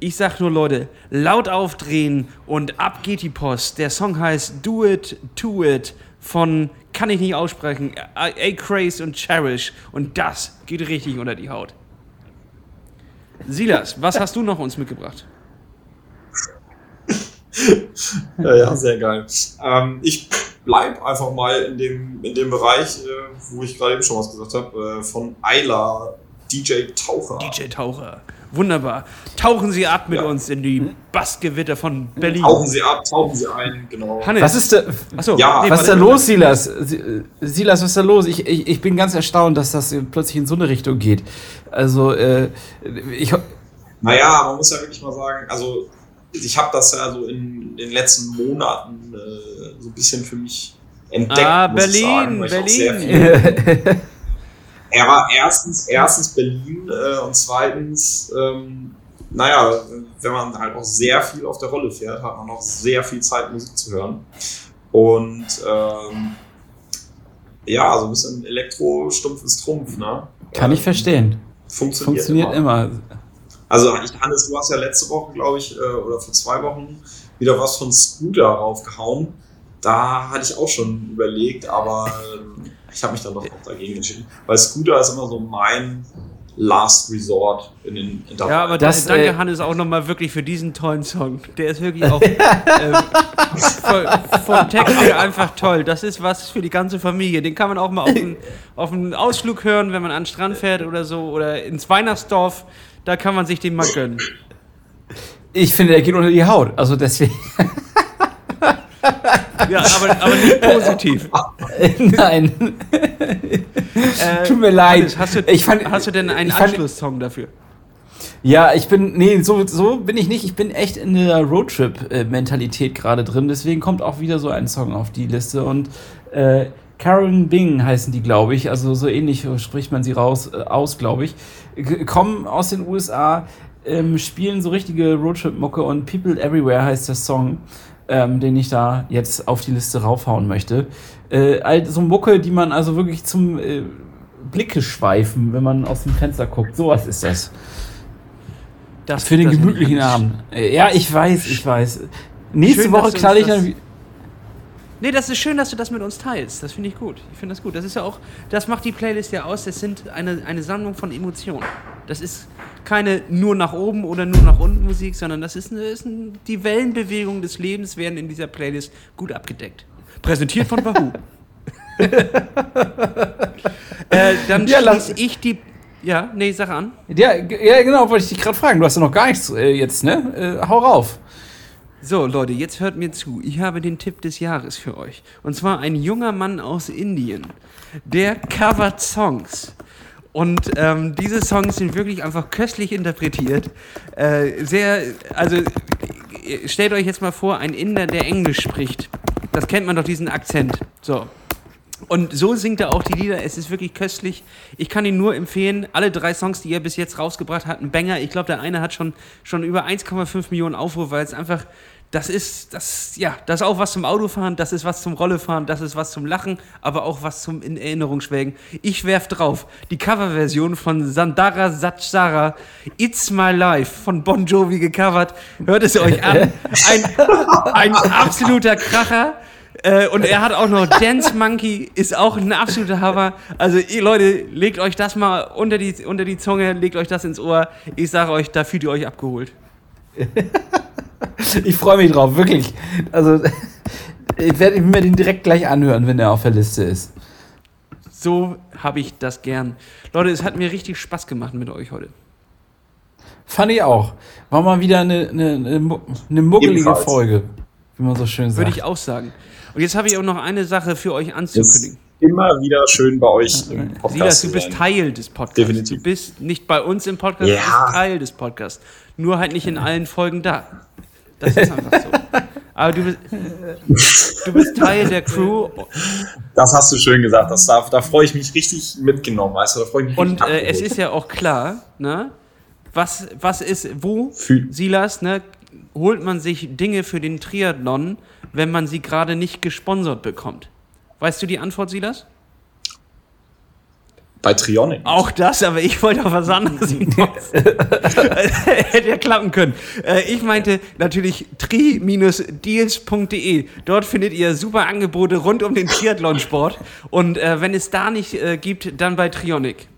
Ich sag nur, Leute, laut aufdrehen und ab geht die Post. Der Song heißt Do It, To It von, kann ich nicht aussprechen, A-Craze und Cherish. Und das geht richtig unter die Haut. Silas, was hast du noch uns mitgebracht? ja, ja, sehr geil. Ähm, ich bleibe einfach mal in dem, in dem Bereich, äh, wo ich gerade eben schon was gesagt habe, äh, von Ayla, DJ Taucher. DJ Taucher. Wunderbar. Tauchen Sie ab mit ja. uns in die Bassgewitter von Berlin. Tauchen Sie ab, tauchen Sie ein, genau. Hannes. Was ist da, Achso, ja, nee, was ist da los, Silas? Silas, was ist da los? Ich, ich, ich bin ganz erstaunt, dass das plötzlich in so eine Richtung geht. Also, äh, ich. Naja, man muss ja wirklich mal sagen, also ich habe das ja so in den letzten Monaten äh, so ein bisschen für mich entdeckt. Ah, Berlin, sagen, Berlin. Er war erstens, erstens Berlin äh, und zweitens, ähm, naja, wenn man halt auch sehr viel auf der Rolle fährt, hat man auch sehr viel Zeit, Musik zu hören. Und ähm, ja, so ein bisschen Elektro-Stumpf ist Trumpf, ne? Kann ich verstehen. Funktioniert, Funktioniert immer. immer. Also, Hannes, du hast ja letzte Woche, glaube ich, äh, oder vor zwei Wochen wieder was von Scooter raufgehauen. Da hatte ich auch schon überlegt, aber ähm, ich habe mich dann doch auch dagegen entschieden. Weil Scooter ist immer so mein Last Resort in den Intervallen. Ja, aber das, danke, äh, Hannes, auch nochmal wirklich für diesen tollen Song. Der ist wirklich auch äh, vom Text her einfach toll. Das ist was für die ganze Familie. Den kann man auch mal auf einen, auf einen Ausflug hören, wenn man an den Strand fährt oder so. Oder ins Weihnachtsdorf. Da kann man sich den mal gönnen. Ich finde, der geht unter die Haut. Also deswegen. Ja, aber, aber nicht positiv. Nein. Äh, Tut mir leid. Hast du, ich fand, hast du denn einen Anschlusssong dafür? Ja, ich bin, nee, so, so bin ich nicht. Ich bin echt in der Roadtrip-Mentalität gerade drin. Deswegen kommt auch wieder so ein Song auf die Liste. Und äh, Karen Bing heißen die, glaube ich. Also so ähnlich spricht man sie raus, äh, aus, glaube ich. Kommen aus den USA, ähm, spielen so richtige Roadtrip-Mucke und People Everywhere heißt der Song ähm, den ich da jetzt auf die Liste raufhauen möchte. Äh, so Mucke, die man also wirklich zum äh, Blicke schweifen, wenn man aus dem Fenster guckt. Sowas ist das. das Für den gemütlichen Abend. Äh, ja, ich weiß, ich weiß. Nächste Schön, Woche knall ich dann. Nee, das ist schön, dass du das mit uns teilst. Das finde ich gut. Ich finde das gut. Das ist ja auch, das macht die Playlist ja aus. Das sind eine, eine Sammlung von Emotionen. Das ist keine nur nach oben oder nur nach unten Musik, sondern das ist, eine, ist eine, die Wellenbewegungen des Lebens werden in dieser Playlist gut abgedeckt. Präsentiert von Wahoo. äh, dann ja, schließe ich die. Ja, nee, sag an. Ja, ja genau, wollte ich dich gerade fragen. Du hast ja noch gar nichts äh, jetzt, ne? Äh, hau rauf. So, Leute, jetzt hört mir zu. Ich habe den Tipp des Jahres für euch. Und zwar ein junger Mann aus Indien, der covert Songs. Und ähm, diese Songs sind wirklich einfach köstlich interpretiert. Äh, sehr, also stellt euch jetzt mal vor, ein Inder, der Englisch spricht. Das kennt man doch, diesen Akzent. So. Und so singt er auch die Lieder. Es ist wirklich köstlich. Ich kann ihn nur empfehlen. Alle drei Songs, die er bis jetzt rausgebracht hat, ein Banger. Ich glaube, der eine hat schon, schon über 1,5 Millionen Aufrufe, weil es einfach das ist, das, ja, das ist auch was zum Autofahren, das ist was zum Rollefahren, das ist was zum Lachen, aber auch was zum in Erinnerung schwelgen. Ich werf drauf die Coverversion von Sandara Satchara, It's My Life von Bon Jovi gecovert. Hört es euch an. Ein, ein absoluter Kracher. Äh, und er hat auch noch Dance Monkey, ist auch ein absoluter Hammer. Also, ihr Leute, legt euch das mal unter die, unter die Zunge, legt euch das ins Ohr. Ich sage euch, da fühlt ihr euch abgeholt. ich freue mich drauf, wirklich. Also, ich werde mir den direkt gleich anhören, wenn er auf der Liste ist. So habe ich das gern. Leute, es hat mir richtig Spaß gemacht mit euch heute. Fand ich auch. War mal wieder eine, eine, eine muggelige Ebenfalls. Folge, wie man so schön sagt. Würde ich auch sagen. Und jetzt habe ich auch noch eine Sache für euch anzukündigen. immer wieder schön bei euch im Podcast. Silas, du bist Teil des Podcasts. Definitiv. Du bist nicht bei uns im Podcast, ja. du bist Teil des Podcasts. Nur halt nicht in allen Folgen da. Das ist einfach so. Aber du bist, du bist Teil der Crew. Das hast du schön gesagt. Das, da, da freue ich mich richtig mitgenommen, weißt du? Da freue ich mich Und äh, es ist ja auch klar, ne? was, was ist, wo, Fühl- Silas, ne, holt man sich Dinge für den Triathlon, wenn man sie gerade nicht gesponsert bekommt? Weißt du die Antwort, Silas? Bei Trionic. Auch das, aber ich wollte auf was anderes hinaus. Hätte ja klappen können. Äh, ich meinte natürlich tri-deals.de. Dort findet ihr super Angebote rund um den Triathlonsport. Und äh, wenn es da nicht äh, gibt, dann bei Trionic.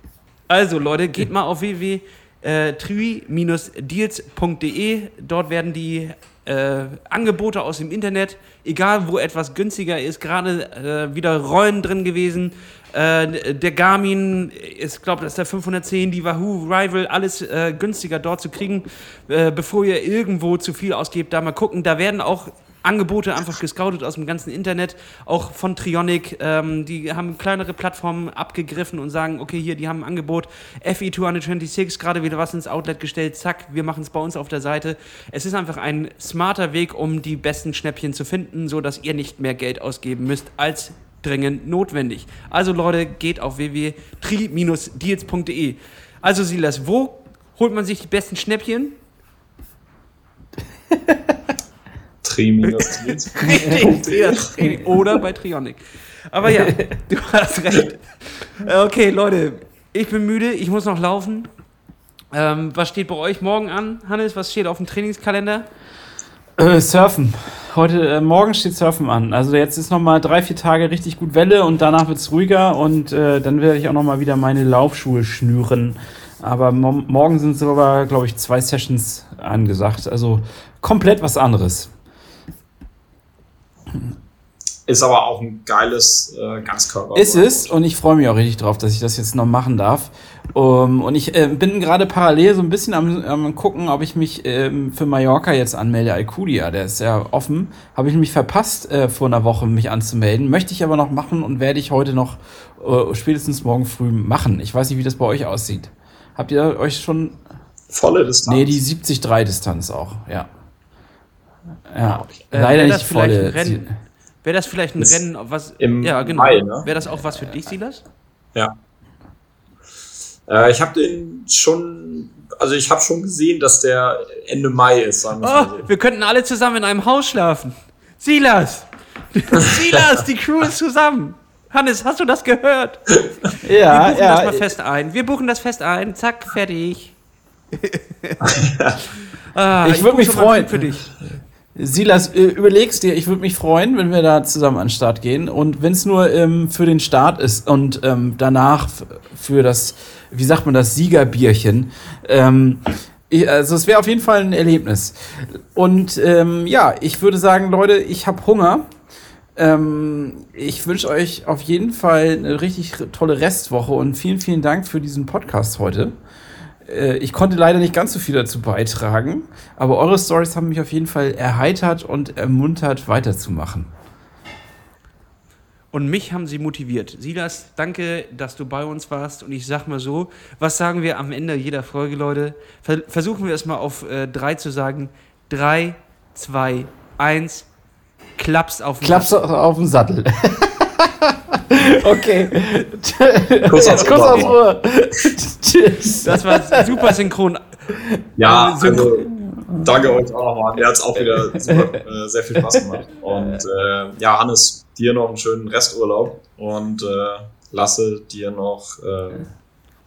Also Leute, geht mal auf www.tri-deals.de. Dort werden die äh, Angebote aus dem Internet, egal wo etwas günstiger ist, gerade äh, wieder Rollen drin gewesen. Äh, der Garmin ist, glaube das ist der 510, die Wahoo Rival, alles äh, günstiger dort zu kriegen, äh, bevor ihr irgendwo zu viel ausgebt. Da mal gucken. Da werden auch Angebote einfach gescoutet aus dem ganzen Internet, auch von Trionic. Ähm, die haben kleinere Plattformen abgegriffen und sagen, okay, hier, die haben ein Angebot. FE226, gerade wieder was ins Outlet gestellt, zack, wir machen es bei uns auf der Seite. Es ist einfach ein smarter Weg, um die besten Schnäppchen zu finden, sodass ihr nicht mehr Geld ausgeben müsst als dringend notwendig. Also Leute, geht auf www.tri-deals.de. Also Silas, wo holt man sich die besten Schnäppchen? Richtig, oder bei Trionic. Aber ja, du hast recht. Okay, Leute, ich bin müde, ich muss noch laufen. Ähm, was steht bei euch morgen an, Hannes? Was steht auf dem Trainingskalender? Äh, Surfen. Heute, äh, morgen steht Surfen an. Also jetzt ist noch mal drei, vier Tage richtig gut Welle und danach wird es ruhiger und äh, dann werde ich auch noch mal wieder meine Laufschuhe schnüren. Aber mo morgen sind sogar, glaube ich, zwei Sessions angesagt. Also komplett was anderes. Ist aber auch ein geiles äh, Ganzkörper. Ist es und ich freue mich auch richtig drauf, dass ich das jetzt noch machen darf. Um, und ich äh, bin gerade parallel so ein bisschen am, am gucken, ob ich mich ähm, für Mallorca jetzt anmelde. Alcudia, der ist ja offen. Habe ich mich verpasst, äh, vor einer Woche mich anzumelden. Möchte ich aber noch machen und werde ich heute noch äh, spätestens morgen früh machen. Ich weiß nicht, wie das bei euch aussieht. Habt ihr euch schon. Volle Distanz. Nee, die 70-3-Distanz auch, ja. Ja, Äh, leider nicht das vielleicht volle. ein Rennen? Wäre das vielleicht ein Ist Rennen, was. im ja, genau. Mai, ne? Wäre das auch was für dich, Silas? Ja. Äh, ich habe den schon, also ich habe schon gesehen, dass der Ende Mai ist, sagen wir Oh, so. wir könnten alle zusammen in einem Haus schlafen. Silas! Silas, die Crew ist zusammen. Hannes, hast du das gehört? Wir Ja, buchen das mal ja. fest ein. Wir buchen das fest ein. Zack, fertig. ah, Ich würd buche mich freuen. Für dich. Silas, äh, überlegst dir, ich würde mich freuen, wenn wir da zusammen an den Start gehen. Und wenn es nur ähm, für den Start ist und ähm, danach für das, wie sagt man das, Siegerbierchen. Ähm, ich, also es wäre auf jeden Fall ein Erlebnis. Und ähm, ja, ich würde sagen, Leute, ich habe Hunger. Ähm, ich wünsche euch auf jeden Fall eine richtig tolle Restwoche und vielen, vielen Dank für diesen Podcast heute. Äh, Ich konnte leider nicht ganz so viel dazu beitragen, aber eure Stories haben mich auf jeden Fall erheitert und ermuntert, weiterzumachen. Und mich haben sie motiviert. Silas, danke, dass du bei uns warst. Und ich sag mal so, was sagen wir am Ende jeder Folge, Leute? Ver versuchen wir es mal auf äh, drei zu sagen. Drei, zwei, eins, klaps auf den Klappst du auf den Sattel. okay. Kuss aufs Kuss aufs Ohr. Tschüss. Das war super synchron. Ja, Äh, synchro- also danke euch auch nochmal. Mir hat es auch wieder super, äh, sehr viel Spaß gemacht. Und äh, ja, Hannes, dir noch einen schönen Resturlaub und äh, lasse dir noch äh,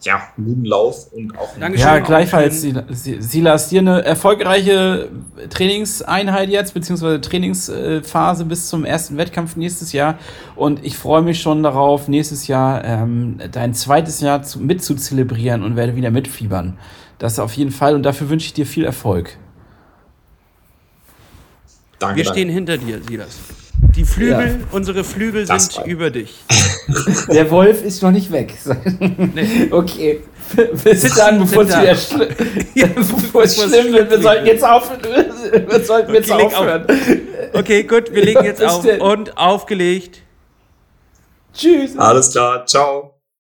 ja, guten Lauf und auch einen Dankeschön. Ja, gleichfalls, Silas, dir eine erfolgreiche Trainingseinheit jetzt, beziehungsweise Trainingsphase bis zum ersten Wettkampf nächstes Jahr. Und ich freue mich schon darauf, nächstes Jahr ähm, dein zweites Jahr zu, mit zu zelebrieren und werde wieder mitfiebern. Das auf jeden Fall und dafür wünsche ich dir viel Erfolg. Danke, Wir danke. stehen hinter dir, Silas. Die Flügel, Ja. unsere Flügel Das sind war- über dich. Der Wolf ist noch nicht weg. Nee. Okay. Bis Sitzen dann, bevor es sind wieder schli Ja, bevor es schlimm wird. Wir schlimm sollten jetzt aufhören. Wir sollten jetzt Okay, leg auf. aufhören. Okay, gut, wir legen jetzt auf und aufgelegt. Tschüss. Alles klar, ciao.